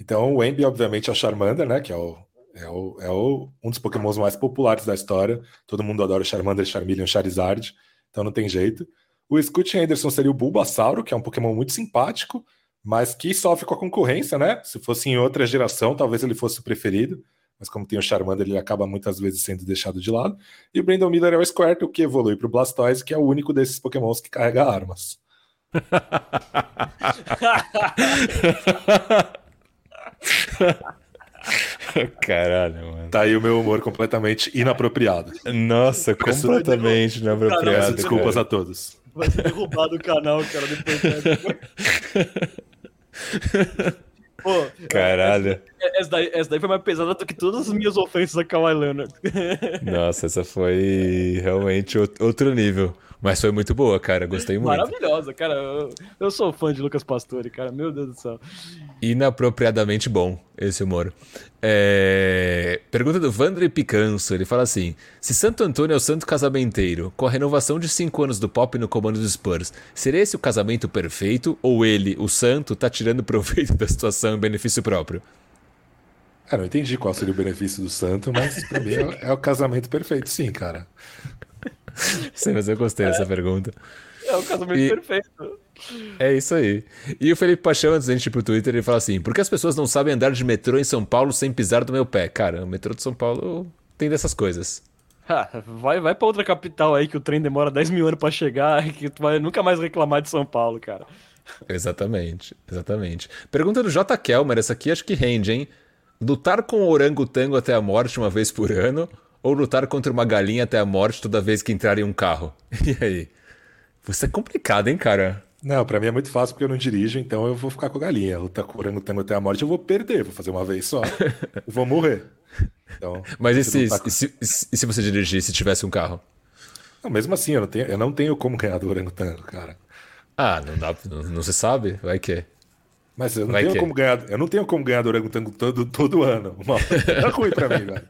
S4: Então, o Embi, obviamente, é o Charmander, né? Que é, o, é, o, é o, um dos pokémons mais populares da história. Todo mundo adora o Charmander, Charmeleon, Charizard. Então não tem jeito. O Scoot Henderson seria o Bulbasauro, que é um pokémon muito simpático, mas que sofre com a concorrência, né? Se fosse em outra geração, talvez ele fosse o preferido. Mas como tem o Charmander, ele acaba muitas vezes sendo deixado de lado. E o Brandon Miller é o Squirtle, que evolui para o Blastoise, que é o único desses pokémons que carrega armas. (laughs) (laughs)
S3: Caralho, mano.
S4: Tá aí o meu humor completamente inapropriado.
S3: Nossa, completamente
S4: Peço
S3: inapropriado.
S4: desculpas
S3: cara.
S4: a todos.
S2: Vai ser derrubado o canal, cara, depois dessa. (laughs) Pô,
S3: Caralho.
S2: essa daí, essa daí foi mais pesada do que todas as minhas ofensas a Kawhi Leonard.
S3: Nossa, essa foi realmente out- outro nível. Mas foi muito boa, cara. Gostei muito.
S2: Maravilhosa, cara. Eu, eu sou fã de Lucas Pastore, cara. Meu Deus do céu.
S3: Inapropriadamente bom esse humor. É, Pergunta do Vandre Picanso. Ele fala assim: Se Santo Antônio é o santo casamenteiro, com a renovação de 5 anos do Pop no comando dos Spurs, seria esse o casamento perfeito? Ou ele, o santo, tá tirando proveito (laughs) da situação em benefício próprio?
S4: Cara, não entendi qual seria o benefício do santo, mas pra mim é, é o casamento perfeito, sim, cara. (laughs)
S3: Sei, mas eu gostei dessa pergunta.
S2: É o casamento
S3: E-
S2: perfeito.
S3: É isso aí. E o Felipe Paixão, antes da gente ir pro Twitter, ele fala assim: por que as pessoas não sabem andar de metrô em São Paulo sem pisar do meu pé? Cara, o metrô de São Paulo tem dessas coisas.
S2: Ah, vai vai para outra capital aí que o trem demora 10 mil anos para chegar e que tu vai nunca mais reclamar de São Paulo, cara.
S3: Exatamente, exatamente. Pergunta do J. Kelmer, essa aqui acho que rende, hein? Lutar com o orangotango até a morte uma vez por ano ou lutar contra uma galinha até a morte toda vez que entrar em um carro? (laughs) E aí? Você é complicado, hein, cara?
S4: Não, pra mim é muito fácil porque eu não dirijo, então eu vou ficar com a galinha. Lutar com o orangotango até a morte eu vou perder, vou fazer uma vez só. (laughs) vou morrer.
S3: Então, Mas e se, com... e, se, e se você dirigir se tivesse um carro?
S4: Não, mesmo assim, eu não tenho, eu não tenho como ganhar do orangotango, cara.
S3: Ah, não dá, não, não se sabe? Vai que.
S4: Mas eu não, tenho como ganhar, eu não tenho como ganhar do orangotango todo, todo ano. Uma... É ruim pra mim, velho.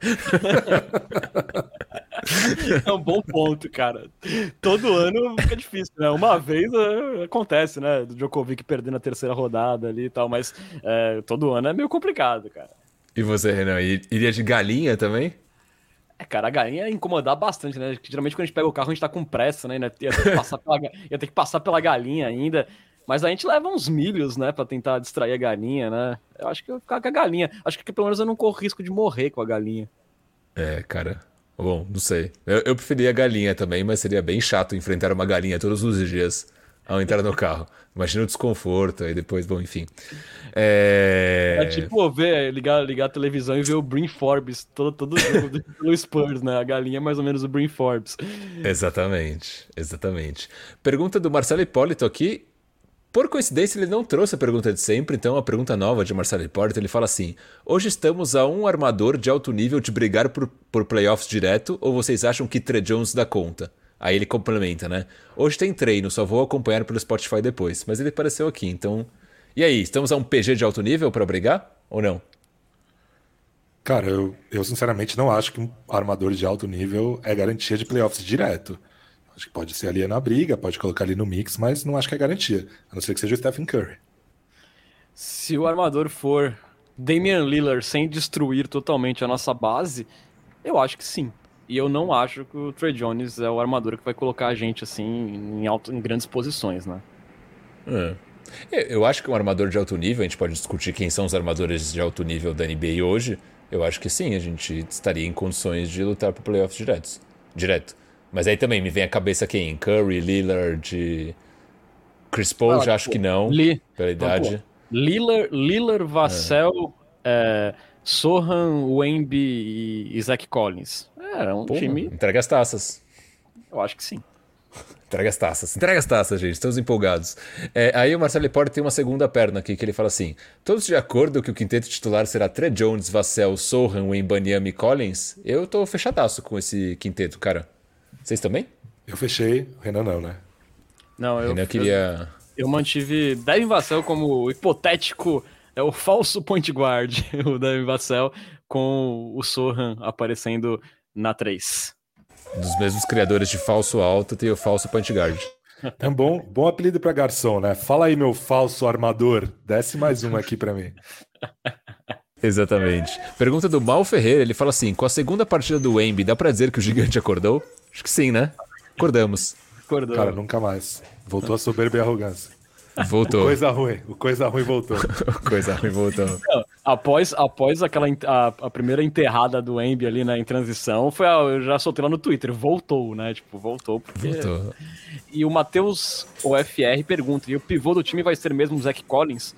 S2: É um bom ponto, cara. Todo ano fica difícil, né? Uma vez é, acontece, né? Do Djokovic perder na terceira rodada ali e tal, mas é, todo ano é meio complicado, cara.
S3: E você, Renan, iria de galinha também?
S2: É, cara, a galinha ia incomodar bastante, né? Geralmente quando a gente pega o carro, a gente tá com pressa, né? Ia ter que passar pela, ia ter que passar pela galinha ainda. Mas a gente leva uns milhos, né, pra tentar distrair a galinha, né? Eu acho que eu vou ficar com a galinha. Acho que pelo menos eu não corro risco de morrer com a galinha.
S3: É, cara. Bom, não sei. Eu, eu preferia a galinha também, mas seria bem chato enfrentar uma galinha todos os dias ao entrar no carro. Imagina o desconforto, aí depois, bom, enfim.
S2: É, é tipo ver, ligar, ligar a televisão e ver o Brin Forbes todo, todo jogo (laughs) do Spurs, né? A galinha é mais ou menos o Brin Forbes.
S3: Exatamente, exatamente. Pergunta do Marcelo Hipólito aqui. Por coincidência, ele não trouxe a pergunta de sempre, então a pergunta nova de Marcelo Hipólito, ele fala assim: Hoje estamos a um armador de alto nível de brigar por, por playoffs direto, ou vocês acham que Tre Jones dá conta? Aí ele complementa, né? Hoje tem treino, só vou acompanhar pelo Spotify depois. Mas ele apareceu aqui, então. E aí, estamos a um PG de alto nível para brigar ou não?
S4: Cara, eu, eu sinceramente não acho que um armador de alto nível é garantia de playoffs direto. Acho que pode ser ali na briga, pode colocar ali no mix, mas não acho que é garantia. A não ser que seja o Stephen Curry.
S2: Se o armador for Damian Lillard sem destruir totalmente a nossa base, eu acho que sim. E eu não acho que o Trey Jones é o armador que vai colocar a gente assim em, alto, em grandes posições, né?
S3: É. Eu acho que um armador de alto nível, a gente pode discutir quem são os armadores de alto nível da NBA hoje. Eu acho que sim, a gente estaria em condições de lutar para playoffs diretos, direto. Mas aí também me vem à cabeça quem? Curry, Lillard, Chris Paul, ah, já acho que não, Li... pela idade.
S2: Lillard, Lillard, Vassell, é. É, Sohan, Wemby e Zach Collins. É, um Pô, time...
S3: Entrega as taças.
S2: Eu acho que sim.
S3: Entrega as taças. Entrega as taças, gente. Estamos empolgados. É, aí o Marcelo Porte tem uma segunda perna aqui, que ele fala assim: Todos de acordo que o quinteto titular será Tre Jones, Vassell, Sohan, Wembanyama e Collins? Eu tô fechadaço com esse quinteto, cara. Vocês também?
S4: Eu fechei, o Renan não, né?
S2: Não, eu,
S3: Renan queria.
S2: Eu, eu mantive Devin Vassell como hipotético, é o falso point guard, (laughs) o Devin Vassell, com o Sohan aparecendo na 3.
S3: Dos mesmos criadores de falso alto, tem o falso point guard.
S4: É (laughs) um bom, bom apelido para garçom, né? Fala aí, meu falso armador. Desce mais um aqui para mim. (laughs)
S3: Exatamente. Pergunta do Mal Ferreira, ele fala assim: com a segunda partida do Wemby, dá pra dizer que o gigante acordou? Acho que sim, né? Acordamos.
S4: Acordou. Cara, nunca mais. Voltou a soberba e a arrogância.
S3: Voltou.
S4: O coisa ruim. O coisa ruim voltou. (laughs)
S3: o coisa ruim voltou.
S2: Não, após, após aquela a, a, primeira enterrada do Embi ali né, em transição, foi a, eu já soltei lá no Twitter. Voltou, né? Tipo, voltou. Porque... Voltou. E o Matheus OFR pergunta: e o pivô do time vai ser mesmo o Zach Collins?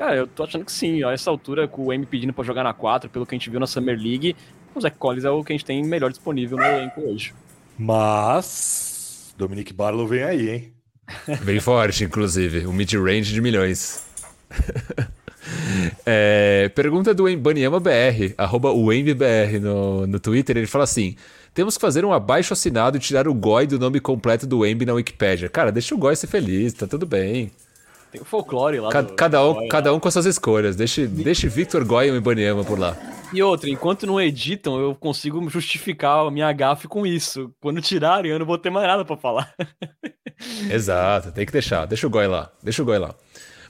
S2: Cara, eu tô achando que sim. A essa altura, com o M pedindo pra jogar na 4, pelo que a gente viu na Summer League, o Zach Collins é o que a gente tem melhor disponível no elenco hoje.
S4: Mas. Dominic Barlow vem aí, hein? (laughs)
S3: Vem forte, inclusive. Um mid-range de milhões. (laughs) é, pergunta do Embaniama BR, arroba BR no, no Twitter. Ele fala assim: temos que fazer um abaixo assinado e tirar o GOI do nome completo do Embi na Wikipedia. Cara, deixa o GOI ser feliz, tá tudo bem.
S2: Tem o folclore lá.
S3: Ca do, cada, um, cada um com suas escolhas. Deixe, deixe Victor Goy e Ibaniama por lá.
S2: E outra, enquanto não editam, eu consigo justificar a minha gafe com isso. Quando tirarem, eu não vou ter mais nada para falar. (laughs)
S3: Exato, tem que deixar. Deixa o Goy lá. Deixa o Goy lá.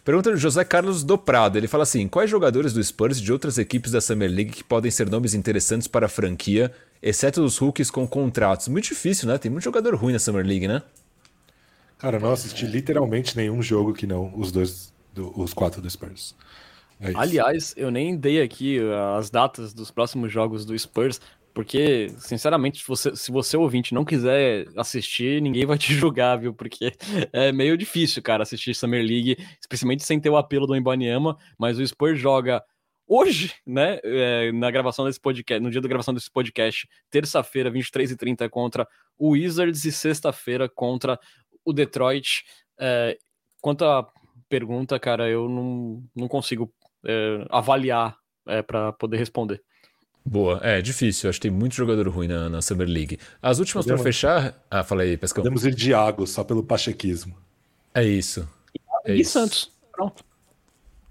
S3: Pergunta do José Carlos do Prado. Ele fala assim: quais jogadores do Spurs e de outras equipes da Summer League que podem ser nomes interessantes para a franquia, exceto os rookies com contratos? Muito difícil, né? Tem muito jogador ruim na Summer League, né?
S4: Cara, não assisti literalmente nenhum jogo que não os dois, do, os quatro do Spurs.
S2: É Aliás, eu nem dei aqui uh, as datas dos próximos jogos do Spurs, Porque, sinceramente, se você, se você ouvinte não quiser assistir, ninguém vai te (laughs) julgar, viu? Porque é meio difícil, cara, assistir Summer League, especialmente sem ter o apelo do Embanyama, mas o Spurs joga hoje, né, é, na gravação desse podcast, no dia da gravação desse podcast, terça-feira, 23h30, contra o Wizards e sexta-feira contra o Detroit. É, quanto à pergunta, cara, eu não, não consigo é, avaliar é, para poder responder.
S3: Boa, é difícil, acho que tem muito jogador ruim na, na Summer League. As últimas para fechar. Ah, fala aí, Pescão.
S4: Podemos ir de água só pelo pachequismo.
S3: É isso.
S2: É e isso. Santos, pronto.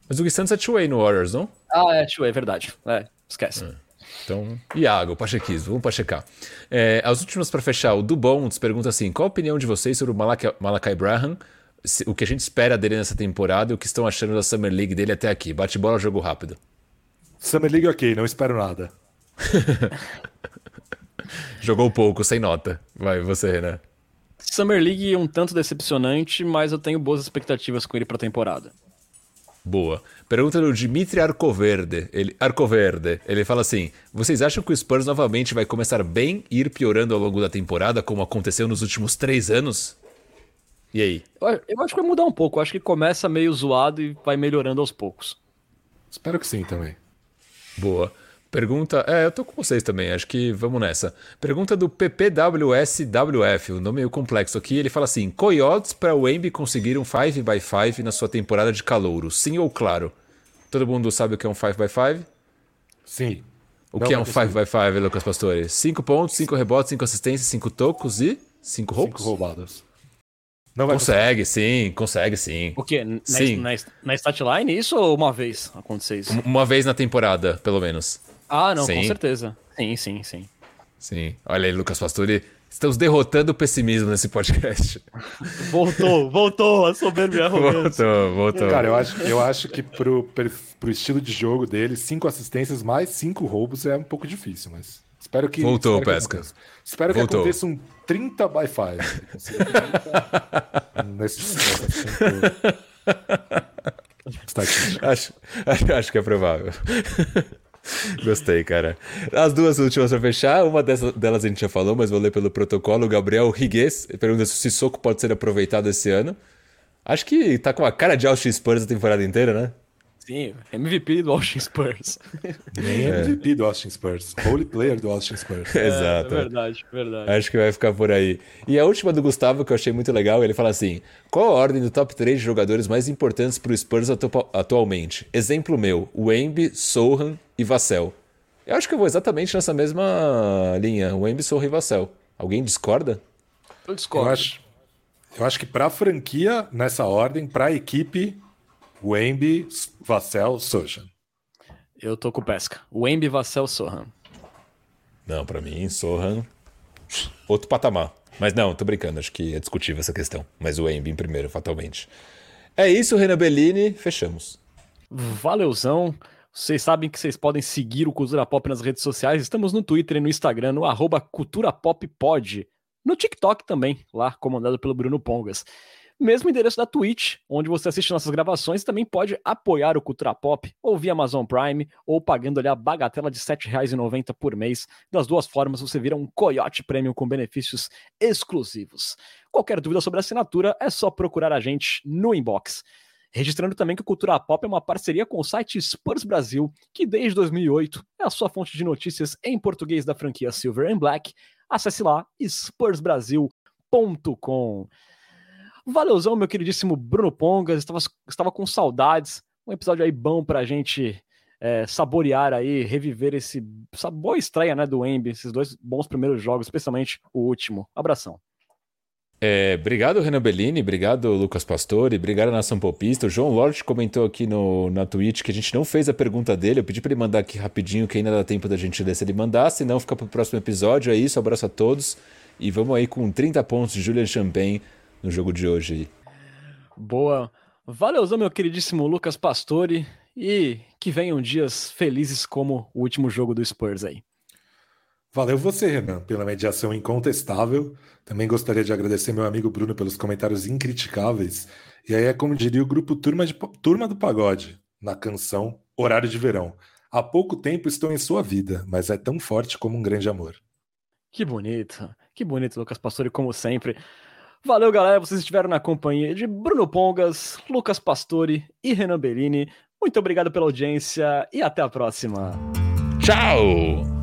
S3: Mas o Gui Santos é two-way no Warriors, não?
S2: Ah, é two-way, verdade. É, esquece. É.
S3: Então, Iago, pachequismo, vamos pachecar. É, as últimas para fechar, o Dubons pergunta assim: qual a opinião de vocês sobre o Malakai, Malakai Braham? O que a gente espera dele nessa temporada e o que estão achando da Summer League dele até aqui? Bate bola, jogo rápido.
S4: Summer League ok, não espero nada. (laughs)
S3: Jogou pouco, sem nota. Vai, você, né?
S2: Summer League um tanto decepcionante, mas eu tenho boas expectativas com ele pra temporada.
S3: Boa. Pergunta do Dimitri Arcoverde. Ele, Arcoverde. Ele fala assim: Vocês acham que o Spurs novamente vai começar bem e ir piorando ao longo da temporada, como aconteceu nos últimos três anos? E aí?
S2: Eu acho que vai mudar um pouco. Eu acho que começa meio zoado e vai melhorando aos poucos.
S4: Espero que sim também.
S3: Boa. Pergunta. É, eu tô com vocês também, acho que vamos nessa. Pergunta do PPWSWF, o nome meio complexo aqui. Ele fala assim: Coyotes para o Embi conseguir um 5x5 na sua temporada de calouro, sim ou claro? Todo mundo sabe o que é um 5x5?
S4: Sim.
S3: O Não, que é um 5x5, Lucas Pastore? 5 pontos, 5 rebotes, 5 assistências, 5 tocos e 5 roubos? 5
S4: roubadas.
S3: Não consegue, sim, consegue sim.
S2: O quê? Na, sim. Na, na, statline isso ou uma vez acontecer isso?
S3: Uma vez na temporada, pelo menos.
S2: Ah, não, sim. com certeza. Sim, sim, sim.
S3: Sim. Olha aí, Lucas Pastore. Estamos derrotando o pessimismo nesse podcast. (laughs)
S2: Voltou, voltou a soberbia
S3: Voltou, voltou.
S4: Cara, eu acho, eu acho que pro, pro estilo de jogo dele, cinco assistências mais cinco roubos é um pouco difícil, mas espero que.
S3: Voltou,
S4: espero
S3: Pesca.
S4: Que espero que Voltou. aconteça um 30 by 5. (laughs) nesse, (laughs)
S3: acho, acho, acho que é provável. (laughs) Gostei, cara. As duas últimas para fechar, uma dessas, delas a gente já falou, mas vou ler pelo protocolo. O Gabriel Rigues pergunta se o Sissoko pode ser aproveitado esse ano. Acho que tá com a cara de Austin Spurs a temporada inteira, né?
S2: Sim, MVP do Austin Spurs. (laughs)
S4: Nem é. MVP do Austin Spurs. Holy player do Austin Spurs.
S3: É, (laughs) Exato.
S2: É verdade, verdade.
S3: Acho que vai ficar por aí. E a última do Gustavo, que eu achei muito legal, ele fala assim: qual a ordem do top 3 de jogadores mais importantes para o Spurs atu atualmente? Exemplo meu: Wemby, Sohan e Vassell. Eu acho que eu vou exatamente nessa mesma linha: Wemby, Sohan e Vassell. Alguém discorda?
S2: Eu discordo.
S4: Eu acho, eu acho que para a franquia, nessa ordem, para a equipe Wemby, Vassell, Sohan.
S2: Eu tô com pesca. Wemby, Vassell, Sohan.
S3: Não, para mim, Sohan, outro patamar. Mas não, tô brincando, acho que é discutível essa questão. Mas o Wemby em primeiro, fatalmente. É isso, Renan Bellini, fechamos.
S2: Valeuzão. Vocês sabem que vocês podem seguir o Cultura Pop nas redes sociais. Estamos no Twitter e no Instagram, no arroba Cultura Pop Pod. No TikTok também, lá comandado pelo Bruno Pongas. Mesmo endereço da Twitch, onde você assiste nossas gravações, também pode apoiar o Cultura Pop, ou via Amazon Prime, ou pagando ali a bagatela de R$ 7,90 por mês. Das duas formas, você vira um Coyote Premium com benefícios exclusivos. Qualquer dúvida sobre a assinatura, é só procurar a gente no inbox. Registrando também que o Cultura Pop é uma parceria com o site Spurs Brasil, que desde 2008 é a sua fonte de notícias em português da franquia Silver and Black. Acesse lá spursbrasil.com. Valeuzão, meu queridíssimo Bruno Pongas, estava, estava com saudades. Um episódio aí bom pra gente é, saborear aí, reviver esse, essa boa estreia né, do Embi, esses dois bons primeiros jogos, especialmente o último. Abração.
S3: É, obrigado, Renan Bellini, obrigado, Lucas Pastore, obrigado, Nação Popista. O João Lorde comentou aqui no, na Twitch que a gente não fez a pergunta dele. Eu pedi para ele mandar aqui rapidinho, que ainda dá tempo da gente ler se ele mandar, senão fica para o próximo episódio. É isso, abraço a todos e vamos aí com 30 pontos de Julian Champagne no jogo de hoje.
S2: Boa. Valeuzão, meu queridíssimo Lucas Pastore. E que venham dias felizes como o último jogo do Spurs aí.
S4: Valeu você, Renan, pela mediação incontestável. Também gostaria de agradecer meu amigo Bruno pelos comentários incriticáveis. E aí é como diria o grupo Turma, de, Turma do Pagode, na canção Horário de Verão. Há pouco tempo estou em sua vida, mas é tão forte como um grande amor.
S2: Que bonito, que bonito, Lucas Pastore, como sempre. Valeu, galera. Vocês estiveram na companhia de Bruno Pongas, Lucas Pastore e Renan Bellini. Muito obrigado pela audiência e até a próxima.
S3: Tchau!